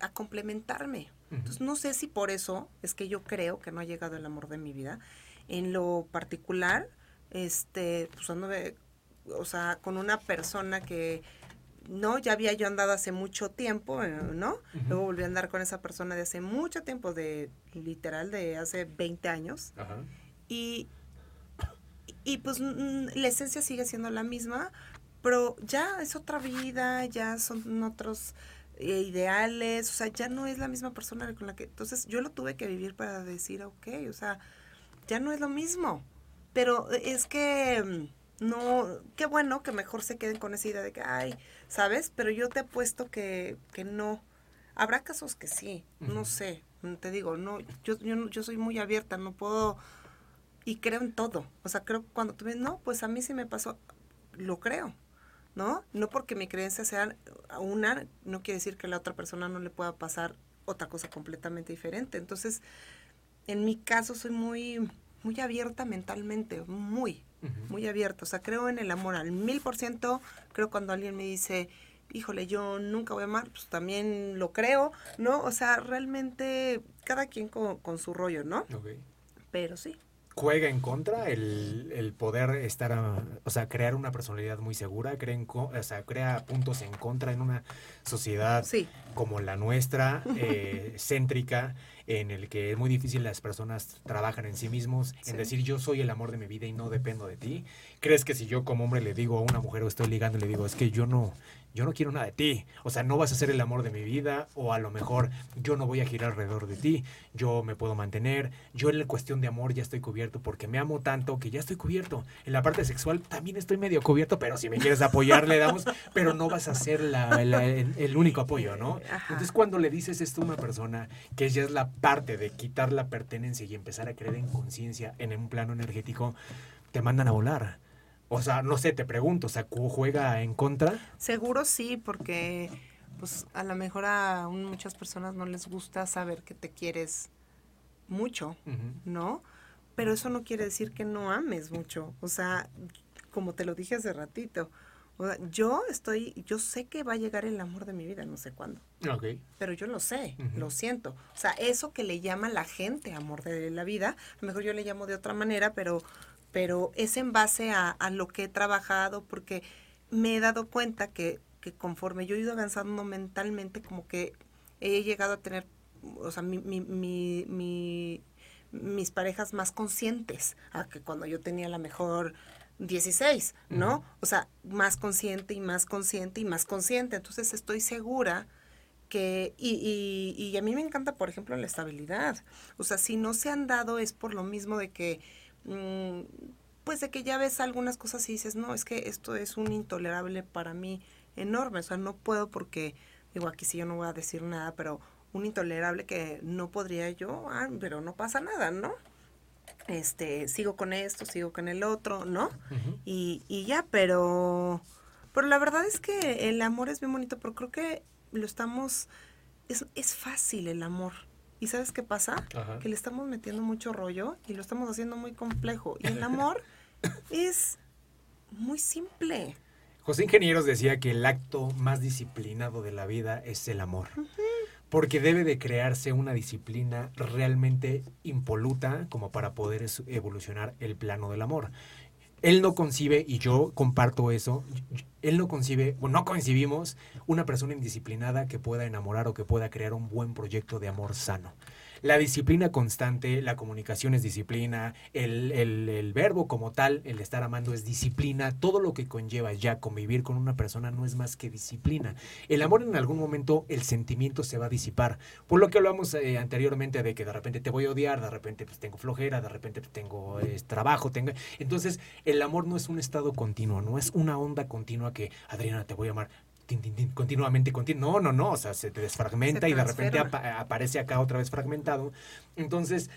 a complementarme. Entonces, no sé si por eso es que yo creo que no ha llegado el amor de mi vida. En lo particular, este, pues ando de- o sea, con una persona que no, ya había yo andado hace mucho tiempo, eh, ¿no? Ujú. Luego volví a andar con esa persona de hace mucho tiempo, de literal de hace 20 años. Ajá. Y, y pues la esencia sigue siendo la misma, pero ya es otra vida, ya son otros eh, ideales, o sea, ya no es la misma persona con la que... Entonces yo lo tuve que vivir para decir, ok, o sea, ya no es lo mismo. Pero es que mm, no, qué bueno que mejor se queden con esa idea de que, ay, ¿sabes? Pero yo te apuesto que, que no. Habrá casos que sí, no sé, mm, te digo, no, yo, yo, yo soy muy abierta, no puedo, y creo en todo. O sea, creo que cuando tú ves, no, pues a mí sí me pasó, lo creo, ¿no? No porque mi creencia sea una, no quiere decir que a la otra persona no le pueda pasar otra cosa completamente diferente. Entonces, en mi caso soy muy, muy abierta mentalmente, muy, muy abierta. O sea, creo en el amor al mil por ciento. Creo cuando alguien me dice, híjole, yo nunca voy a amar, pues también lo creo, ¿no? O sea, realmente cada quien con, con su rollo, ¿no? Pero sí. ¿Juega en contra el, el poder estar, o sea, crear una personalidad muy segura? Crea, en o sea, crea puntos en contra en una sociedad Sí, como la nuestra, eh, céntrica, en el que es muy difícil las personas trabajan en sí mismos, en decir yo soy el amor de mi vida y no dependo de ti. ¿Crees que si yo como hombre le digo a una mujer o estoy ligando le digo es que yo no, yo no quiero nada de ti, o sea, no vas a ser el amor de mi vida o a lo mejor yo no voy a girar alrededor de ti, yo me puedo mantener, yo en la cuestión de amor ya estoy cubierto porque me amo tanto que ya estoy cubierto. En la parte sexual también estoy medio cubierto, pero si me quieres apoyar le damos, pero no vas a ser la- la- el, el único apoyo, ¿no? Entonces cuando le dices esto a una persona, que ya es la parte de quitar la pertenencia y empezar a creer en conciencia en un plano energético, te mandan a volar. O sea, no sé, te pregunto, o sea, ¿cu- ¿juega en contra? seguro sí, porque pues a lo mejor a muchas personas no les gusta saber que te quieres mucho. ¿no? Pero eso no quiere decir que no ames mucho. O sea, como te lo dije hace ratito, o sea, yo estoy, yo sé que va a llegar el amor de mi vida, no sé cuándo. Pero yo lo sé, lo siento. O sea, eso que le llama la gente amor de la vida, a lo mejor yo le llamo de otra manera, pero, pero es en base a, a lo que he trabajado, porque me he dado cuenta que, que conforme yo he ido avanzando mentalmente, como que he llegado a tener, o sea, mi, mi, mi, mi- mis parejas más conscientes a que cuando yo tenía la mejor 16, ¿no? O sea, más consciente y más consciente y más consciente. Entonces estoy segura que, y, y, y a mí me encanta, por ejemplo, la estabilidad. O sea, si no se han dado es por lo mismo de que, pues de que ya ves algunas cosas y dices, no, es que esto es un intolerable para mí enorme. O sea, no puedo porque, digo, aquí sí yo no voy a decir nada, pero un intolerable que no podría yo, ah, pero no pasa nada, ¿no? Este, sigo con esto, sigo con el otro, ¿no? Y, y ya, pero, pero la verdad es que el amor es bien bonito, pero creo que lo estamos, es, es fácil el amor. ¿Y sabes qué pasa? Ajá. Que le estamos metiendo mucho rollo y lo estamos haciendo muy complejo. Y el amor es muy simple. José Ingenieros decía que el acto más disciplinado de la vida es el amor. Porque debe de crearse una disciplina realmente impoluta como para poder evolucionar el plano del amor. Él no concibe, y yo comparto eso, él no concibe, o no concibimos una persona indisciplinada que pueda enamorar o que pueda crear un buen proyecto de amor sano. La disciplina constante, la comunicación es disciplina, el, el- verbo como tal, el estar amando es disciplina, todo lo que conlleva ya convivir con una persona no es más que disciplina. El amor en algún momento, el sentimiento se va a disipar. Por lo que hablamos eh, anteriormente de que de repente te voy a odiar, de repente pues tengo flojera, de repente pues, tengo eh, trabajo, tengo... Entonces el amor no es un estado continuo, no es una onda continua que, Adriana, te voy a amar. Tin, tin, tin, continuamente, continu- no, no, no, o sea, se te desfragmenta Se y de repente aparece acá otra vez fragmentado. Entonces,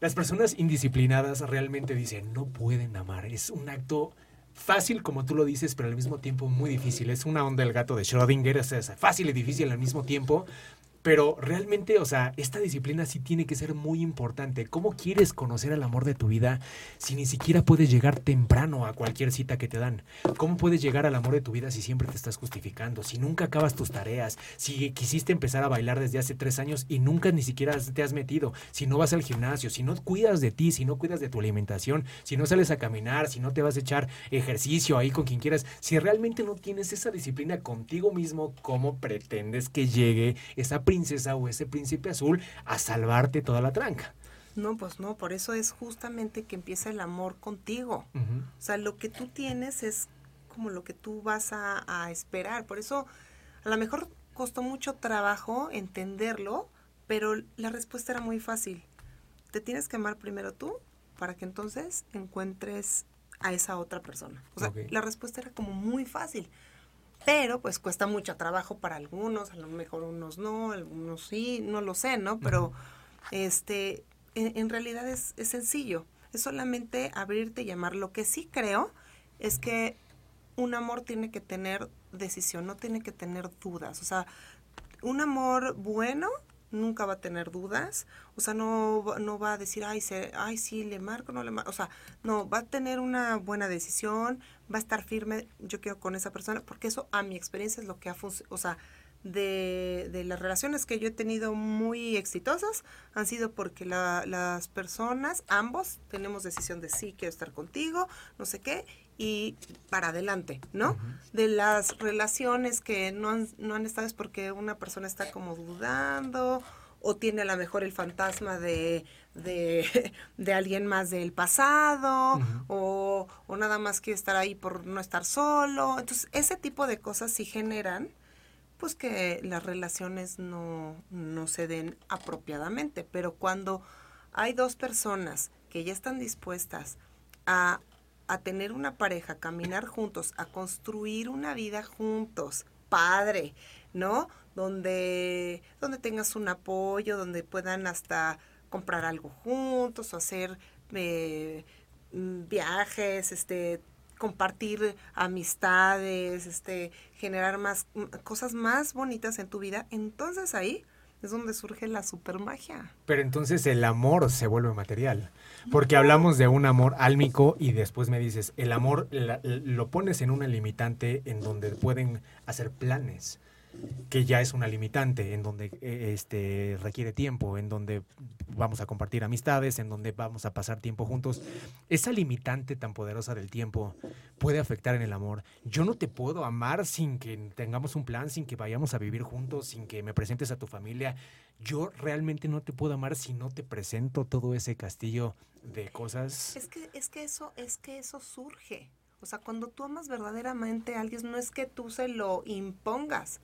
las personas indisciplinadas realmente dicen, no pueden amar. Es un acto fácil, como tú lo dices, pero al mismo tiempo muy difícil. Es una onda del gato de Schrödinger, es fácil y difícil al mismo tiempo. Pero realmente, o sea, esta disciplina sí tiene que ser muy importante. ¿Cómo quieres conocer el amor de tu vida si ni siquiera puedes llegar temprano a cualquier cita que te dan? ¿Cómo puedes llegar al amor de tu vida si siempre te estás justificando? Si nunca acabas tus tareas, si quisiste empezar a bailar desde hace tres años y nunca ni siquiera te has metido, si no vas al gimnasio, si no cuidas de ti, si no cuidas de tu alimentación, si no sales a caminar, si no te vas a echar ejercicio ahí con quien quieras, si realmente no tienes esa disciplina contigo mismo, ¿cómo pretendes que llegue esa princesa o ese príncipe azul a salvarte toda la tranca? No, pues no, por eso es justamente que empieza el amor contigo. O sea, lo que tú tienes es como lo que tú vas a, a esperar. Por eso, a lo mejor costó mucho trabajo entenderlo, pero la respuesta era muy fácil. Te tienes que amar primero tú para que entonces encuentres a esa otra persona. O sea, la respuesta era como muy fácil. Pero pues cuesta mucho trabajo para algunos, a lo mejor unos no, algunos sí, no lo sé, ¿no? Pero este, en, en realidad es, es sencillo. Es solamente abrirte y amar. Lo que sí creo es que un amor tiene que tener decisión, no tiene que tener dudas. O sea, un amor bueno nunca va a tener dudas. O sea, no, no va a decir, ay, se, ay, sí, le marco, no le marco. O sea, no, va a tener una buena decisión, va a estar firme, yo quiero con esa persona, porque eso a mi experiencia es lo que ha funcionado. O sea, de, de, las relaciones que yo he tenido muy exitosas han sido porque la, las personas, ambos, tenemos decisión de sí, quiero estar contigo, no sé qué, y para adelante, ¿no? De las relaciones que no han, no han estado es porque una persona está como dudando o tiene a lo mejor el fantasma de, de, de alguien más del pasado o, o, nada más quiere estar ahí por no estar solo. Entonces, ese tipo de cosas sí generan pues que las relaciones no, no se den apropiadamente. Pero cuando hay dos personas que ya están dispuestas a a tener una pareja, caminar juntos, a construir una vida juntos, padre, ¿no? Donde, donde tengas un apoyo, donde puedan hasta comprar algo juntos o hacer eh, mm, viajes, este, compartir amistades, este, generar más mm, cosas más bonitas en tu vida, entonces ahí es donde surge la supermagia. Pero entonces el amor se vuelve material. Porque hablamos de un amor álmico y después me dices, el amor lo pones en una limitante en donde pueden hacer planes que ya es una limitante, en donde eh, este, requiere tiempo, en donde vamos a compartir amistades, en donde vamos a pasar tiempo juntos. Esa limitante tan poderosa del tiempo puede afectar en el amor. Yo no te puedo amar sin que tengamos un plan, sin que vayamos a vivir juntos, sin que me presentes a tu familia. Yo realmente no te puedo amar si no te presento todo ese castillo de cosas. Es que, es que eso, es que eso surge. O sea, cuando tú amas verdaderamente a alguien, no es que tú se lo impongas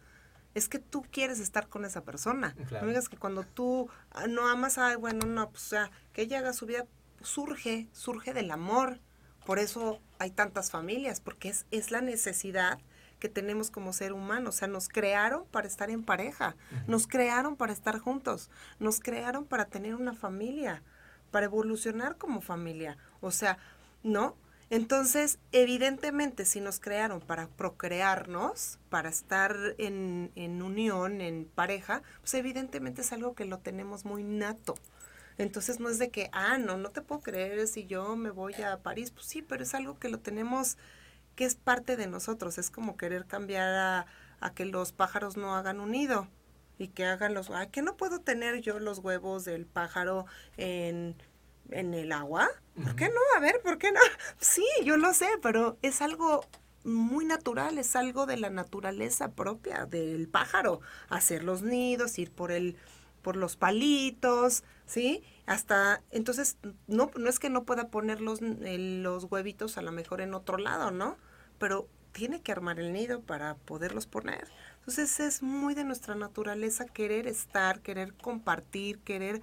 es que tú quieres estar con esa persona. No digas que cuando tú ah, no amas a, bueno, no, pues o sea, que ella haga su vida, surge, surge del amor. Por eso hay tantas familias, porque es, es la necesidad que tenemos como ser humano. O sea, nos crearon para estar en pareja, nos crearon para estar juntos, nos crearon para tener una familia, para evolucionar como familia. O sea, ¿no? Entonces, evidentemente, si nos crearon para procrearnos, para estar en, en unión, en pareja, pues evidentemente es algo que lo tenemos muy nato. Entonces no es de que, ah, no, no te puedo creer si yo me voy a París. Pues sí, pero es algo que lo tenemos, que es parte de nosotros. Es como querer cambiar a, a que los pájaros no hagan un nido y que hagan los... Ay, que no puedo tener yo los huevos del pájaro en en el agua. ¿Por qué no? A ver, ¿por qué no? Sí, yo lo sé, pero es algo muy natural, es algo de la naturaleza propia del pájaro, hacer los nidos, ir por el por los palitos, ¿sí? Hasta entonces no no es que no pueda poner los, los huevitos a lo mejor en otro lado, ¿no? Pero tiene que armar el nido para poderlos poner. Entonces es muy de nuestra naturaleza querer estar, querer compartir, querer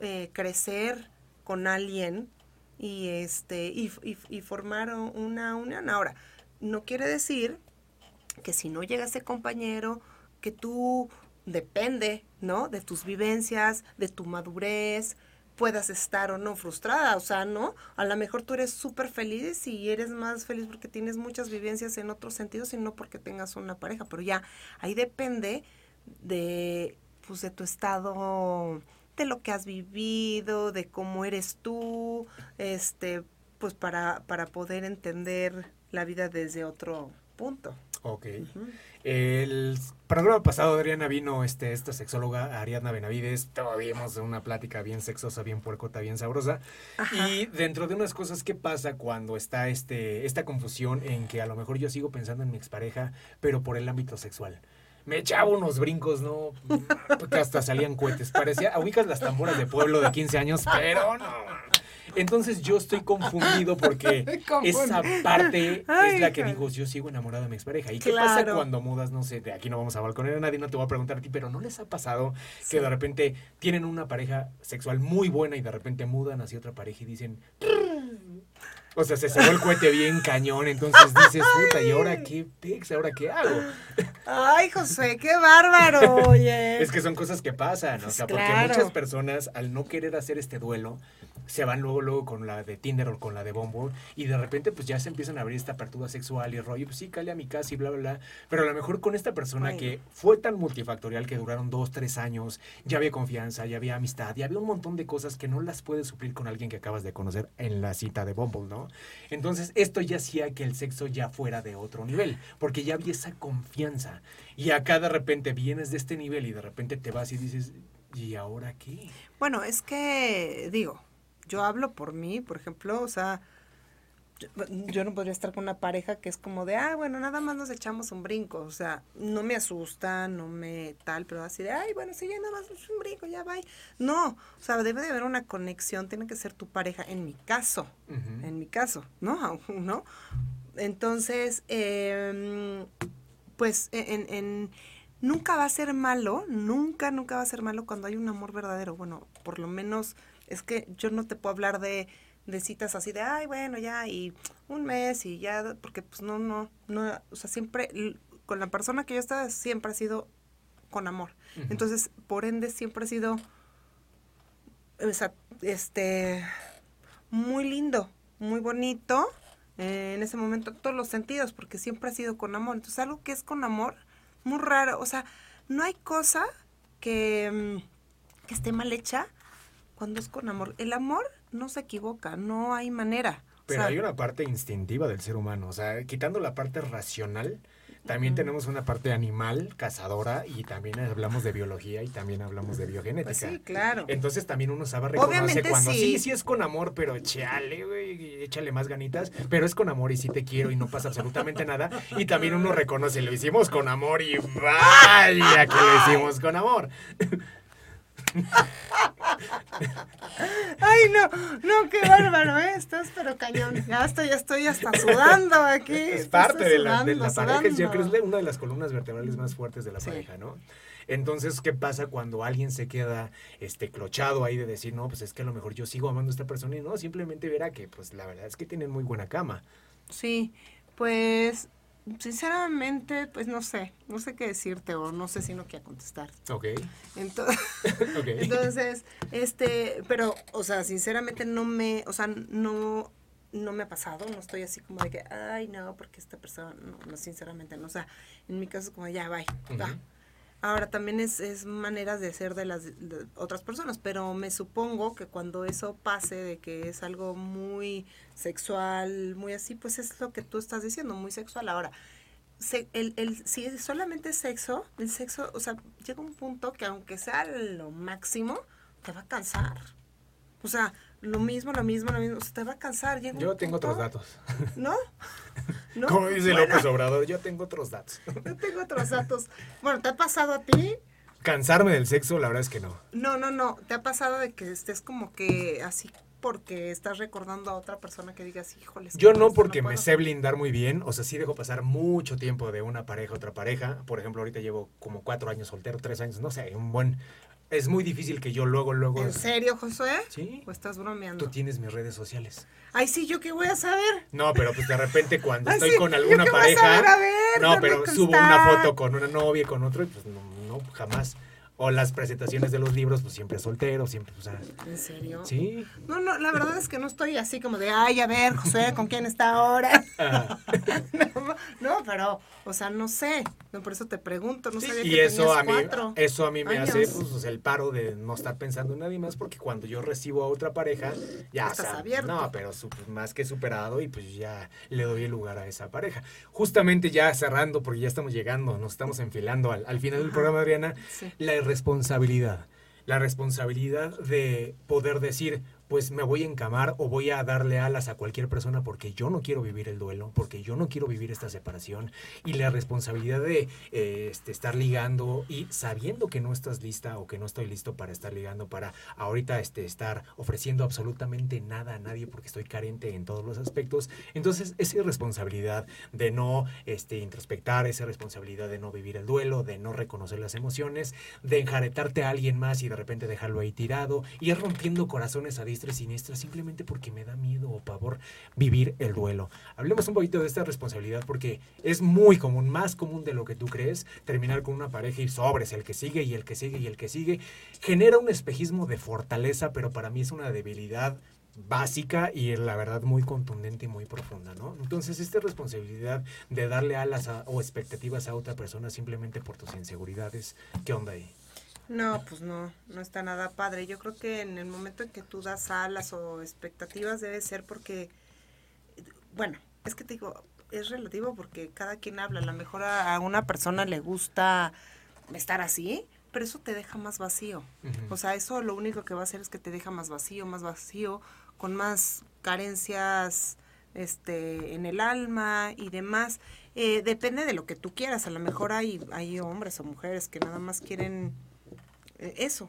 eh, crecer, con alguien y este y, formaron una unión. Ahora, no quiere decir que si no llega ese compañero, que tú depende, ¿no? De tus vivencias, de tu madurez, puedas estar o no frustrada, o sea, ¿no? A lo mejor tú eres súper feliz y eres más feliz porque tienes muchas vivencias en otros sentidos y no porque tengas una pareja, pero ya ahí depende de, pues, de tu estado de lo que has vivido, de cómo eres tú, este, pues para, para poder entender la vida desde otro punto. Ok. El programa pasado, Adriana, vino este, esta sexóloga, Ariadna Benavides. Tuvimos una plática bien sexosa, bien puercota, bien sabrosa. Y dentro de unas cosas que pasa cuando está este, esta confusión en que a lo mejor yo sigo pensando en mi expareja, pero por el ámbito sexual me echaba unos brincos, ¿no? Que hasta salían cohetes. Parecía, ubicas las tamboras de pueblo de 15 años, pero no. Entonces yo estoy confundido porque esa parte es la que digo, yo sigo enamorado de mi expareja. ¿Y qué pasa cuando mudas? No sé, de aquí no vamos a balconear a nadie, no te voy a preguntar a ti, pero ¿no les ha pasado que de repente tienen una pareja sexual muy buena y de repente mudan hacia otra pareja y dicen, o sea, se cerró el cohete bien cañón, entonces dices, puta, ¿y ahora qué pex? ¿Ahora qué hago? Ay, José, qué bárbaro, oye. Es que son cosas que pasan, o sea, porque muchas personas al no querer hacer este duelo, se van luego, luego con la de Tinder o con la de Bumble y de repente pues ya se empiezan a abrir esta apertura sexual y rollo, pues sí, cale a mi casa y bla, bla, bla. Pero a lo mejor con esta persona que fue tan multifactorial que duraron dos, tres años, ya había confianza, ya había amistad, ya había un montón de cosas que no las puedes suplir con alguien que acabas de conocer en la cita de Bumble, ¿no? Entonces, esto ya hacía que el sexo ya fuera de otro nivel, porque ya había esa confianza. Y acá de repente vienes de este nivel y de repente te vas y dices, ¿y ahora qué? Bueno, es que, digo, yo hablo por mí, por ejemplo, o sea, yo, no podría estar con una pareja que es como de, ah, bueno, nada más nos echamos un brinco, o sea, no me asusta, no me tal, pero así de, ay, bueno, sí, ya nada más un brinco, ya va. No, o sea, debe de haber una conexión, tiene que ser tu pareja, en mi caso, en mi caso, ¿no? ¿No? Entonces, em, pues, en, en, nunca va a ser malo, nunca, nunca va a ser malo cuando hay un amor verdadero. Bueno, por lo menos es que yo no te puedo hablar de de citas así de, ay, bueno, ya, y un mes y ya, porque pues no, no, no, o sea, siempre, con la persona que yo estaba, siempre ha sido con amor. Entonces, por ende, siempre ha sido, o sea, este, muy lindo, muy bonito, eh, en ese momento, en todos los sentidos, porque siempre ha sido con amor. Entonces, algo que es con amor, muy raro, o sea, no hay cosa que, mm, que esté mal hecha cuando es con amor. El amor no se equivoca, no hay manera. Pero hay una parte instintiva del ser humano, o sea, quitando la parte racional, también tenemos una parte animal, cazadora, y también hablamos de biología y también hablamos de biogenética. Pues sí, claro. Entonces también uno sabe reconocer cuando sí. sí, es con amor, pero chale, güey, échale más ganitas, pero es con amor y sí te quiero y no pasa absolutamente nada. Y también uno reconoce, lo hicimos con amor y vaya que lo hicimos con amor. Ay, no, no, qué bárbaro, ¿eh? Estás pero cañón. Ya estoy, ya estoy hasta sudando aquí. Es parte de la, de la pareja, yo creo que es una de las columnas vertebrales más fuertes de la pareja, ¿no? Entonces, ¿qué pasa cuando alguien se queda este clochado ahí de decir, no, pues es que a lo mejor yo sigo amando a esta persona y no, simplemente verá que pues la verdad es que tienen muy buena cama. Sí, pues Sinceramente, pues no sé, no sé qué decirte o no sé si no quiero contestar. Ok. Entonces, entonces, este, pero, o sea, sinceramente no me, o sea, no, no me ha pasado, no estoy así como de que, ay, no, porque esta persona, no, no sinceramente, no, o sea, en mi caso es como, ya, bye, Ahora también es, es maneras de ser de las otras personas, pero me supongo que cuando eso pase, de que es algo muy sexual, muy así, pues es lo que tú estás diciendo, muy sexual. Ahora, se, el, el, si es solamente sexo, el sexo, o sea, llega un punto que aunque sea lo máximo, te va a cansar. O sea, lo mismo, lo mismo, lo mismo. Se te va a cansar. yo tengo otros datos. ¿No? ¿No? Como dice López Obrador, yo tengo otros datos. Yo tengo otros datos. Bueno, ¿te ha pasado a ti? Cansarme del sexo, la verdad es que no. No, no, no. ¿Te ha pasado de que estés como que así porque estás recordando a otra persona que digas, híjole. Yo no porque me sé blindar muy bien, o sea, sí dejo pasar mucho tiempo de una pareja a otra pareja. Por ejemplo, ahorita llevo como cuatro años soltero, tres años, no sé, un buen es muy difícil que yo luego, luego. ¿En serio, Josué? Sí. ¿O estás bromeando? Tú tienes mis redes sociales. Ay, sí, ¿yo qué voy a saber? No, pero pues de repente cuando estoy con alguna pareja. no, pero subo una foto con una novia, con otro, y pues no, no jamás. O las presentaciones de los libros, pues siempre soltero, siempre, o sea. ¿En serio? Sí. No, no, la verdad es que no estoy así como de, ay, a ver, José, ¿con quién está ahora? no, no, pero o sea, no sé, no, por eso te pregunto, no sabía y eso a mí, eso a mí me hace pues, el paro de no estar pensando en nadie más, porque cuando yo recibo a otra pareja, ya Estás abierto. no, pero más que superado y pues ya le doy el lugar a esa pareja. Justamente ya cerrando, porque ya estamos llegando, nos estamos enfilando al, final del programa, Adriana, la responsabilidad. La responsabilidad de poder decir, pues me voy a encamar o voy a darle alas a cualquier persona porque yo no quiero vivir el duelo, porque yo no quiero vivir esta separación y la responsabilidad de eh, este, estar ligando y sabiendo que no estás lista o que no estoy listo para estar ligando, para ahorita este, estar ofreciendo absolutamente nada a nadie porque estoy carente en todos los aspectos. Entonces, esa responsabilidad de no este, introspectar, esa responsabilidad de no vivir el duelo, de no reconocer las emociones, de enjaretarte a alguien más y de repente dejarlo ahí tirado, y ir rompiendo corazones a distancia siniestra simplemente porque me da miedo o pavor vivir el duelo. Hablemos un poquito de esta responsabilidad porque es muy común, más común de lo que tú crees, terminar con una pareja y sobres el que sigue y el que sigue y el que sigue. Genera un espejismo de fortaleza, pero para mí es una debilidad básica y la verdad muy contundente y muy profunda, ¿no? Entonces, esta responsabilidad de darle alas o expectativas a otra persona simplemente por tus inseguridades, ¿qué onda ahí? No, pues no, no está nada padre. Yo creo que en el momento en que tú das alas o expectativas debe ser porque bueno, es que te digo, es relativo porque cada quien habla. A lo mejor a una persona le gusta estar así, pero eso te deja más vacío. O sea, eso lo único que va a hacer es que te deja más vacío, más vacío, con más carencias este, en el alma y demás. Eh, depende de lo que tú quieras. A lo mejor hay, hay hombres o mujeres que nada más quieren eso,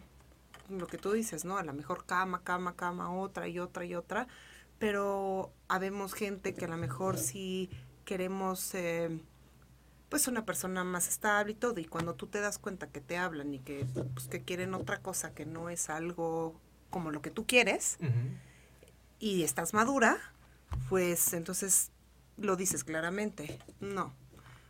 lo que tú dices, ¿no? A lo mejor cama, cama, cama, otra y otra y otra. Pero habemos gente que a lo mejor sí queremos... Eh, pues una persona más estable y todo, y cuando tú te das cuenta que te hablan y que, pues, que quieren otra cosa que no es algo como lo que tú quieres, y estás madura, pues entonces lo dices claramente, no.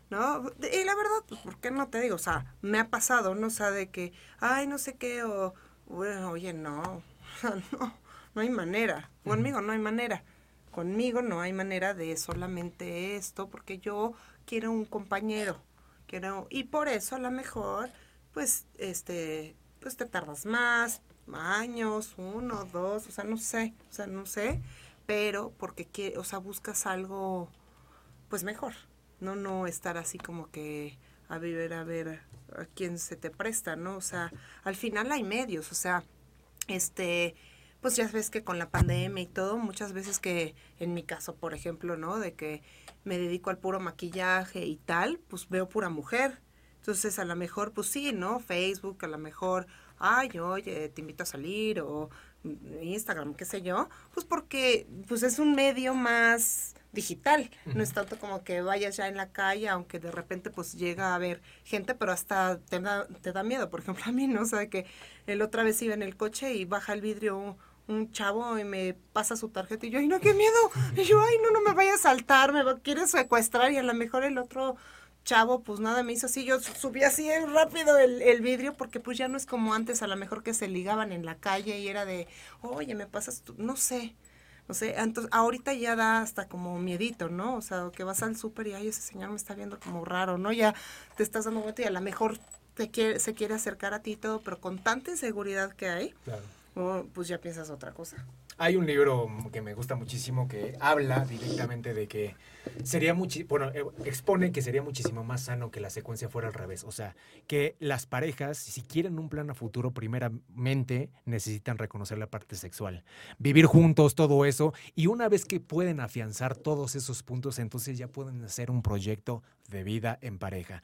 ¿No? Y la verdad, pues, ¿por qué no te digo? O sea, me ha pasado, ¿no? O sea, de que, ay, no sé qué, o, bueno, oye, no, no, no hay manera. Conmigo no hay manera. Conmigo no hay manera de solamente esto, porque yo quiero un compañero, quiero, y por eso a lo mejor, pues, este, pues te tardas más, años, uno, dos, o sea, no sé, o sea, no sé, pero porque, o sea, buscas algo, pues mejor, no, no estar así como que a vivir a ver a quién se te presta, ¿no? O sea, al final hay medios, o sea, este, pues ya ves que con la pandemia y todo, muchas veces que, en mi caso, por ejemplo, ¿no? De que me dedico al puro maquillaje y tal, pues veo pura mujer. Entonces, a lo mejor, pues sí, ¿no? Facebook, a lo mejor, ay, oye, te invito a salir, o Instagram, qué sé yo, pues porque pues es un medio más digital, no es tanto como que vayas ya en la calle, aunque de repente pues llega a haber gente, pero hasta te da, te da miedo, por ejemplo a mí, ¿no? O sea, que el otra vez iba en el coche y baja el vidrio un chavo y me pasa su tarjeta y yo, ay, no, qué miedo. Y yo, ay, no, no me vaya a saltar, me quiere secuestrar y a lo mejor el otro chavo, pues nada, me hizo así, yo subí así rápido el, el, vidrio porque pues ya no es como antes, a lo mejor que se ligaban en la calle y era de, oye, me pasas, tú? no sé, no sé, entonces ahorita ya da hasta como miedito, ¿no? O sea, que vas al súper y, ay, ese señor me está viendo como raro, ¿no? Ya te estás dando cuenta y a lo mejor te quiere, se quiere acercar a ti y todo, pero con tanta inseguridad que hay. Claro pues ya piensas otra cosa. Hay un libro que me gusta muchísimo que habla directamente de que sería muchísimo, bueno, eh, expone que sería muchísimo más sano que la secuencia fuera al revés. O sea, que las parejas, si quieren un plan a futuro, primeramente necesitan reconocer la parte sexual, vivir juntos, todo eso, y una vez que pueden afianzar todos esos puntos, entonces ya pueden hacer un proyecto de vida en pareja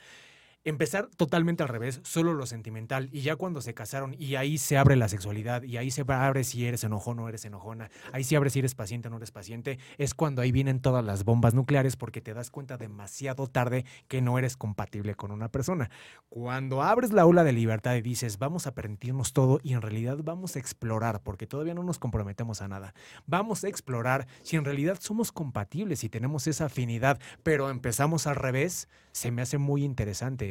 empezar totalmente al revés, solo lo sentimental, y ya cuando se casaron, y ahí se abre la sexualidad, y ahí se abre si eres enojón o eres enojona, ahí se abre si eres paciente o no eres paciente, es cuando ahí vienen todas las bombas nucleares porque te das cuenta demasiado tarde que no eres compatible con una persona. Cuando abres la ola de libertad y dices, vamos a permitirnos todo, y en realidad vamos a explorar, porque todavía no nos comprometemos a nada, vamos a explorar si en realidad somos compatibles y tenemos esa afinidad, pero empezamos al revés, se me hace muy interesante.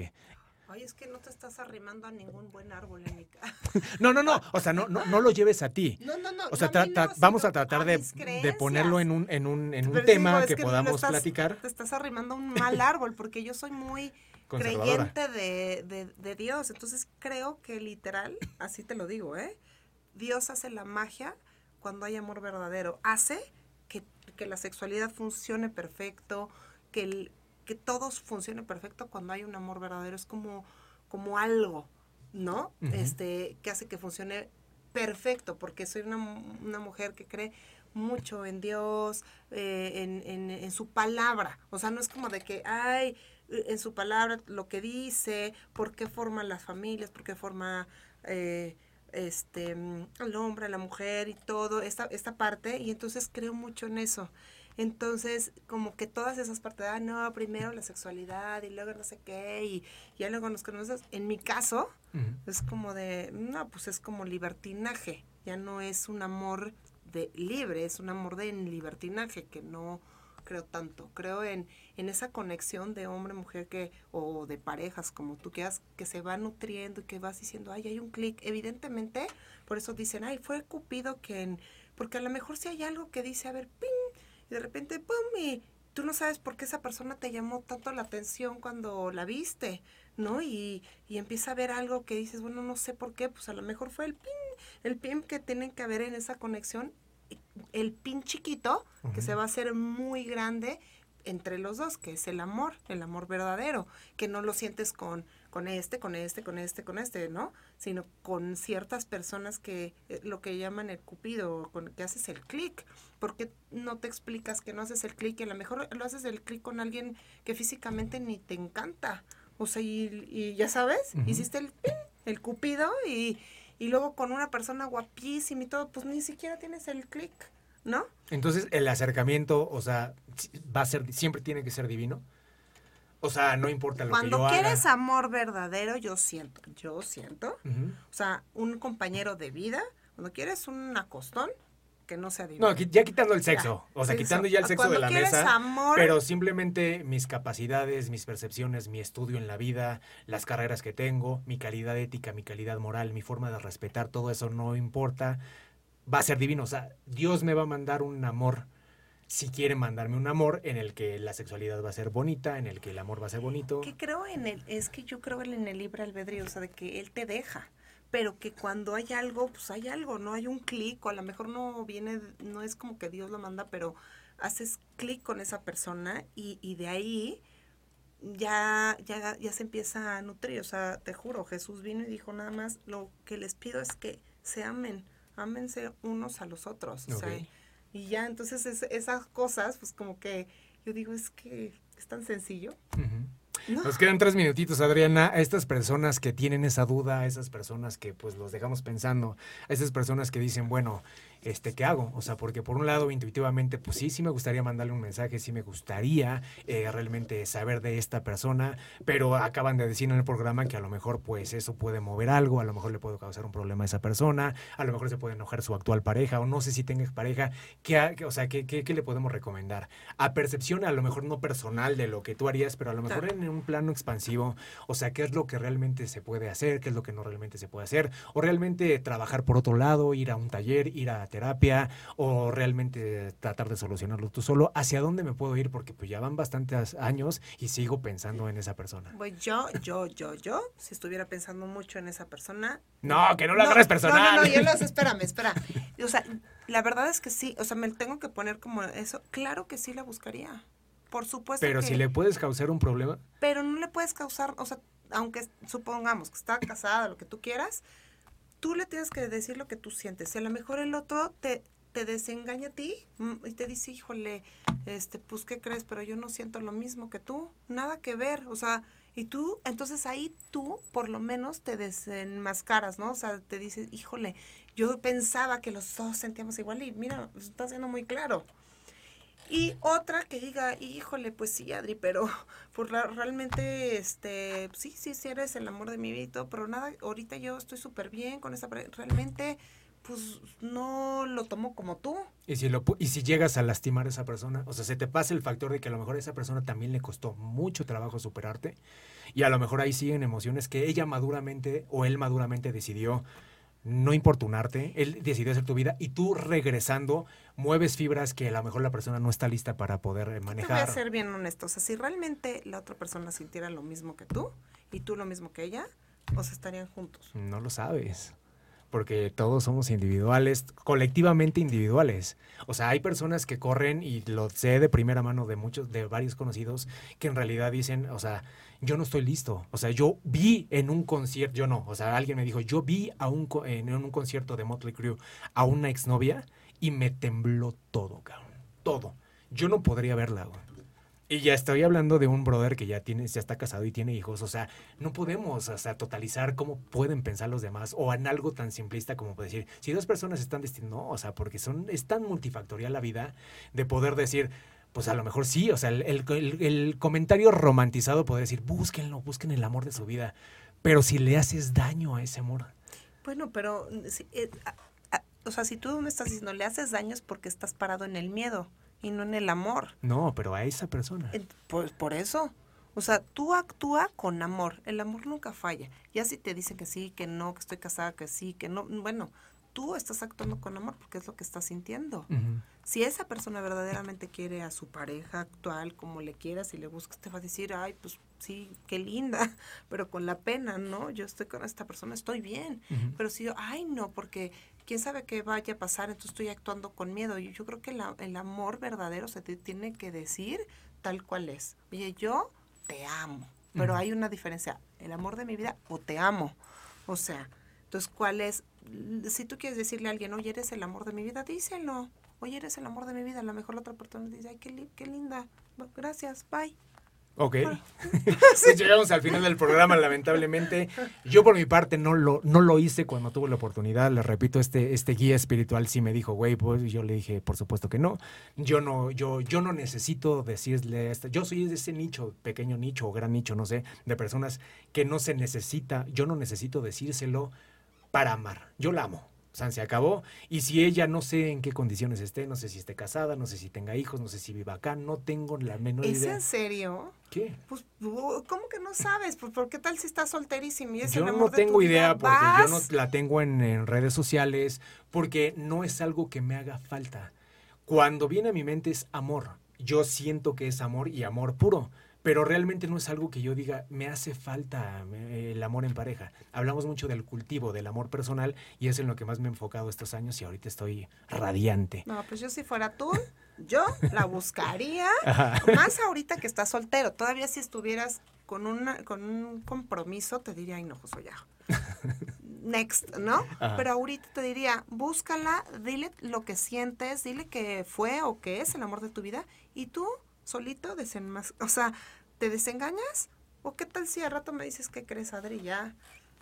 Ay, es que no te estás arrimando a ningún buen árbol en mi casa. no, no, no. O sea, no, no, no lo lleves a ti. No, no, no. O sea, vamos a tratar de, de, ponerlo en un, en un, en un tema que, podamos platicar. Te estás arrimando a un mal árbol, porque yo soy muy creyente de, de, de Dios. Entonces creo que literal, así te lo digo, ¿eh? Dios hace la magia cuando hay amor verdadero. Hace que, que la sexualidad funcione perfecto, que el, que todo funcione perfecto cuando hay un amor verdadero. Es como, como algo, ¿no? Este, que hace que funcione perfecto, porque soy una, mujer que cree mucho en Dios, eh, en, en, su palabra. O sea, no es como de que, ay, en su palabra lo que dice, por qué forma las familias, por qué forma eh, este, el hombre, la mujer y todo, esta, esta parte. Y entonces creo mucho en eso. Entonces, como que todas esas partes, ah, no, primero la sexualidad y luego no sé qué, y ya luego nos conoces. En mi caso, es como de, no, pues es como libertinaje, ya no es un amor de libre, es un amor de libertinaje que no creo tanto. Creo en, en esa conexión de hombre-mujer que, o de parejas, como tú quieras, que se va nutriendo y que vas diciendo, ay, hay un clic. Evidentemente, por eso dicen, ay, fue Cupido que porque a lo mejor si hay algo que dice, a ver, ping, y de repente, ¡pum! Y tú no sabes por qué esa persona te llamó tanto la atención cuando la viste, ¿no? Y, y empieza a ver algo que dices, bueno, no sé por qué, pues a lo mejor fue el pin, el pin que tienen que haber en esa conexión. el pin chiquito que se va a hacer muy grande entre los dos, que es el amor, el amor verdadero, que no lo sientes con, con este, con este, con este, con este, ¿no? Sino con ciertas personas que eh, lo que llaman el cupido, con que haces el clic. ¿Por qué no te explicas que no haces el clic? A lo mejor lo haces el clic con alguien que físicamente ni te encanta. O sea, y, ya sabes, hiciste el, el cupido y, y luego con una persona guapísima y todo, pues ni siquiera tienes el clic. ¿no? Entonces, el acercamiento, o sea, va a ser, siempre tiene que ser divino. O sea, no importa lo Cuando que yo quieres amor verdadero, yo siento, yo siento, o sea, un compañero de vida, cuando quieres un acostón, que no sea divino. No, ya quitando el sexo, o sea, quitando ya el sexo de la mesa, amor, pero simplemente mis capacidades, mis percepciones, mi estudio en la vida, las carreras que tengo, mi calidad ética, mi calidad moral, mi forma de respetar, todo eso no importa va a ser divino. O sea, Dios me va a mandar un amor, si quiere mandarme un amor en el que la sexualidad va a ser bonita, en el que el amor va a ser bonito. Que creo en el, es que yo creo en el libre albedrío, o sea, de que Él te deja. Pero que cuando hay algo, pues hay algo, no hay un clic, o a lo mejor no viene, no es como que Dios lo manda, pero haces clic con esa persona y, y de ahí ya, ya, ya se empieza a nutrir. O sea, te juro, Jesús vino y dijo nada más, lo que les pido es que se amen ámense unos a los otros. O sea, y ya, entonces esas cosas, pues como que yo digo, es que es tan sencillo. Nos quedan tres minutitos, Adriana. A estas personas que tienen esa duda, a esas personas que pues los dejamos pensando, a esas personas que dicen, bueno, este, ¿qué hago? O sea, porque por un lado, intuitivamente, pues sí, sí me gustaría mandarle un mensaje, sí me gustaría eh, realmente saber de esta persona, pero acaban de decir en el programa que a lo mejor, pues eso puede mover algo, a lo mejor le puede causar un problema a esa persona, a lo mejor se puede enojar su actual pareja, o no sé si tenga pareja, ¿qué, o sea, ¿qué, qué, le podemos recomendar? A percepción, a lo mejor no personal de lo que tú harías, pero a lo mejor en un plano expansivo, o sea, ¿qué es lo que realmente se puede hacer? ¿Qué es lo que no realmente se puede hacer? O realmente trabajar por otro lado, ir a un taller, ir a terapia o realmente tratar de solucionarlo tú solo? ¿Hacia dónde me puedo ir? Porque pues ya van bastantes años y sigo pensando en esa persona. Pues yo, yo, yo, yo, si estuviera pensando mucho en esa persona. No, que no lo agarres personal. No, no, no, yo lo espérame, espera. O sea, la verdad es que sí, o sea, me tengo que poner como eso. Claro que sí la buscaría. Por supuesto. Pero si le puedes causar un problema. Pero no le puedes causar, o sea, aunque supongamos que está casada, lo que tú quieras, tú le tienes que decir lo que tú sientes. Si a lo mejor el otro te, te desengaña a ti mm, y te dice, híjole, este, pues, ¿qué crees? Pero yo no siento lo mismo que tú. Nada que ver. O sea, y tú, entonces ahí tú por lo menos te desenmascaras, ¿no? O sea, te dices, híjole, yo pensaba que los dos sentíamos igual y mira, está siendo muy claro. Y otra que diga, híjole, pues sí, Adri, pero pues, realmente, este, sí, sí, sí eres el amor de mi vida, pero nada, ahorita yo estoy súper bien con esa, realmente, pues no lo tomo como tú. Y si, lo, y si llegas a lastimar a esa persona, o sea, se te pasa el factor de que a lo mejor esa persona también le costó mucho trabajo superarte, y a lo mejor ahí siguen emociones que ella maduramente o él maduramente decidió no importunarte, él decidió hacer tu vida y tú regresando mueves fibras que a lo mejor la persona no está lista para poder manejar. Te voy a ser bien honesto, o sea, si realmente la otra persona sintiera lo mismo que tú y tú lo mismo que ella, sea, estarían juntos. No lo sabes porque todos somos individuales, colectivamente individuales. O sea, hay personas que corren y lo sé de primera mano de muchos, de varios conocidos, que en realidad dicen, o sea, yo no estoy listo. O sea, yo vi en un concierto, yo no, o sea, alguien me dijo, yo vi en un concierto de Motley Crue a una exnovia y me tembló todo, cabrón. Todo. Yo no podría verla, güey. Y ya estoy hablando de un brother que ya tiene, ya está casado y tiene hijos. O sea, no podemos o sea, totalizar cómo pueden pensar los demás o en algo tan simplista como decir, si dos personas están destinadas, no, o sea, porque son, es tan multifactorial la vida de poder decir, pues a lo mejor sí, o sea, el, comentario romantizado puede decir, búsquenlo, busquen el amor de su vida, pero si le haces daño a ese amor. Bueno, pero, eh, o sea, si tú me estás diciendo, le haces daño es porque estás parado en el miedo y no en el amor. No, pero a esa persona. Pues por eso. O sea, tú actúa con amor. El amor nunca falla. Ya si te dicen que sí, que no, que estoy casada, que sí, que no, bueno, tú estás actuando con amor porque es lo que estás sintiendo. Si esa persona verdaderamente quiere a su pareja actual como le quieras y le buscas, te va a decir, ay, pues sí, qué linda, pero con la pena, ¿no? Yo estoy con esta persona, estoy bien. Pero si yo, ay, no, porque quién sabe qué vaya a pasar, entonces estoy actuando con miedo. Y yo creo que la- el amor verdadero se te tiene que decir tal cual es. Oye, yo te amo, pero hay una diferencia, el amor de mi vida o te amo. O sea, entonces, ¿cuál es? Si tú quieres decirle a alguien, oye, eres el amor de mi vida, díselo. Oye, eres el amor de mi vida. A lo mejor la otra persona dice, ay, qué, li- qué linda. Bueno, Gracias, bye. Ok. Pues llegamos al final del programa, lamentablemente. Yo por mi parte no lo, no lo hice cuando tuve la oportunidad. Les repito, este, este guía espiritual sí me dijo, güey, pues yo le dije, por supuesto que no. Yo no, yo, yo no necesito decirle a esta. Yo soy de ese nicho, pequeño nicho o gran nicho, no sé, de personas que no se necesita, yo no necesito decírselo para amar. Yo la amo. Sea, se acabó. Y si ella no sé en qué condiciones esté, no sé si esté casada, no sé si tenga hijos, no sé si viva acá, no tengo la menor ¿Es idea. en serio? ¿Qué? Pues, uh, ¿cómo que no sabes? Pues, ¿por qué tal si estás solterísimo y es Yo el no amor de tu tengo vida? idea porque yo no la tengo en, en redes sociales, porque no es algo que me haga falta. Cuando viene a mi mente es amor. Yo siento que es amor y amor puro, pero realmente no es algo que yo diga, me hace falta eh, el amor en pareja. Hablamos mucho del cultivo, del amor personal, y es en lo que más me he enfocado estos años y ahorita estoy radiante. No, pues yo si fuera tú, yo la buscaría. Ajá. Más ahorita que estás soltero. Todavía si estuvieras con, una, con un compromiso, te diría, ay, no, Josué, ya. Next, ¿no? Ajá. Pero ahorita te diría, búscala, dile lo que sientes, dile que fue o que es el amor de tu vida y tú solito desenmas, o sea, ¿te desengañas? ¿O qué tal si al rato me dices que crees, Adri, ya?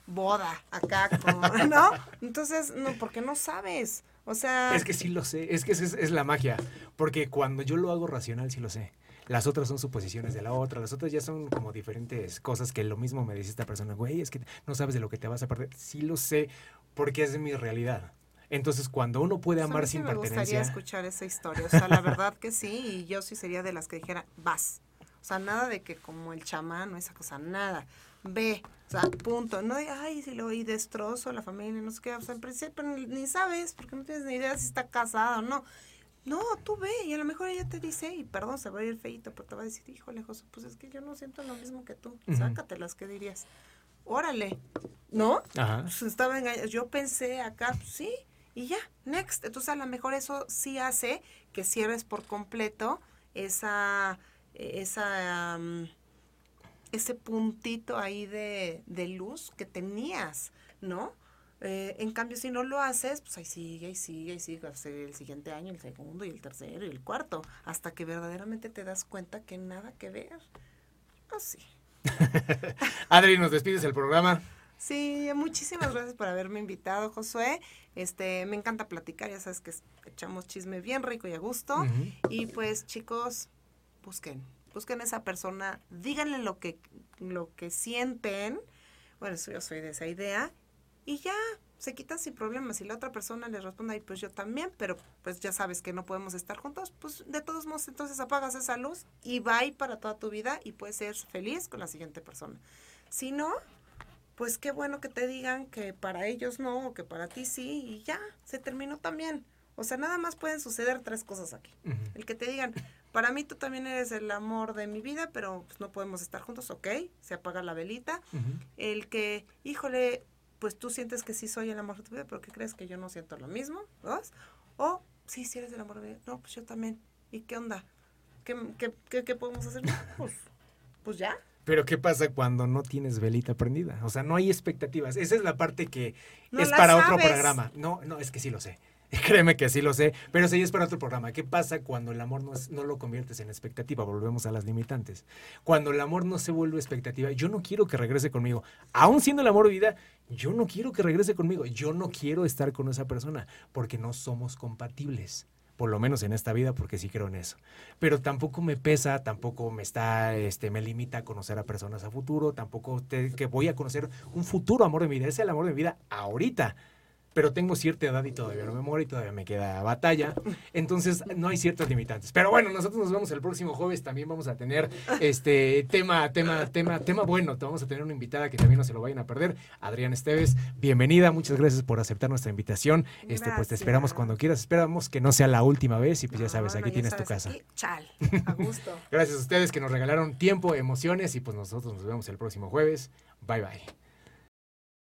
Boda, acá, ¿no? Entonces, no, porque no sabes. O sea, Es que sí lo sé, es que es, es la magia, porque cuando yo lo hago racional sí lo sé. Las otras son suposiciones de la otra, las otras ya son como diferentes cosas que lo mismo me dice esta persona, güey, es que no sabes de lo que te vas a perder. Sí lo sé, porque es mi realidad. Entonces, cuando uno puede Pues amar sin me gustaría pertenencia, escuchar esa historia. O sea, la verdad que sí, y yo sí sería de las que dijera, vas. O sea, nada de que como el chamán o esa cosa, nada. Ve, o sea, punto. No ay, si lo oí destrozo la familia, no sé qué. O sea, en principio ni, sabes, porque no tienes ni idea si está casada o no. No, tú ve, y a lo mejor ella te dice, y perdón, se va a ir feito, pero te va a decir, híjole, José, pues es que yo no siento lo mismo que tú. Ujú. Sácatelas, ¿qué dirías? Órale, ¿no? ajá, pues, estaba engañada. Yo pensé acá, pues, sí, y ya, next. Entonces, a lo mejor eso sí hace que cierres por completo esa, esa, am, ese puntito ahí de, de luz que tenías, ¿no? Eh, en cambio, si no lo haces, pues ahí sigue, ahí sigue, ahí sigue, el siguiente año, el segundo y el tercero y el cuarto, hasta que verdaderamente te das cuenta que nada que ver. Así. Adri, nos despides el programa. Sí, muchísimas gracias por haberme invitado, Josué. Este, me encanta platicar, ya sabes que echamos chisme bien rico y a gusto. Y pues, chicos, busquen, busquen a esa persona, díganle lo que, lo que sienten. Bueno, yo soy de esa idea. Y ya, se quitan sin problemas. Si la otra persona le responde, ay, pues yo también, pero pues ya sabes que no podemos estar juntos, pues de todos modos, entonces apagas esa luz y bye para toda tu vida y puedes ser feliz con la siguiente persona. Si no, pues qué bueno que te digan que para ellos no o que para ti sí y ya, se terminó también. O sea, nada más pueden suceder tres cosas aquí. El que te digan, para mí tú también eres el amor de mi vida, pero pues, no podemos estar juntos, ok, se apaga la velita. El que, híjole, pues tú sientes que sí soy el amor de tu vida, pero que crees que yo no siento lo mismo, ¿dos? O, sí, sí eres el amor de mi vida, no, pues yo también. ¿Y qué onda? ¿Qué, qué, qué, qué podemos hacer? Pues, pues ya. Pero ¿qué pasa cuando no tienes velita prendida? O sea, no hay expectativas. Esa es la parte que No es para otro programa. No, no, es que sí lo sé. Créeme que sí lo sé, pero sí es para otro programa. ¿Qué pasa cuando el amor no, es- no lo conviertes en expectativa? Volvemos a las limitantes. Cuando el amor no se vuelve expectativa, yo no quiero que regrese conmigo. Aún siendo el amor vida, yo no quiero que regrese conmigo. Yo no quiero estar con esa persona porque no somos compatibles. Por lo menos en esta vida, porque sí creo en eso. Pero tampoco me pesa, tampoco me está, este, me limita a conocer a personas a futuro, tampoco te- que voy a conocer un futuro amor de mi vida. Es el amor de mi vida ahorita pero tengo cierta edad y todavía no me muero y todavía me queda batalla. Entonces no hay ciertas limitantes. Pero bueno, nosotros nos vemos el próximo jueves. También vamos a tener este tema, tema, tema, tema bueno. Vamos a tener una invitada que también no se lo vayan a perder. Adrián Esteves, bienvenida. Muchas gracias por aceptar nuestra invitación. Este, pues te esperamos cuando quieras. Esperamos que no sea la última vez y pues ya sabes, aquí no, ya tienes tu casa. aquí, chal, a gusto. Gracias a ustedes que nos regalaron tiempo, emociones y pues nosotros nos vemos el próximo jueves. Bye bye.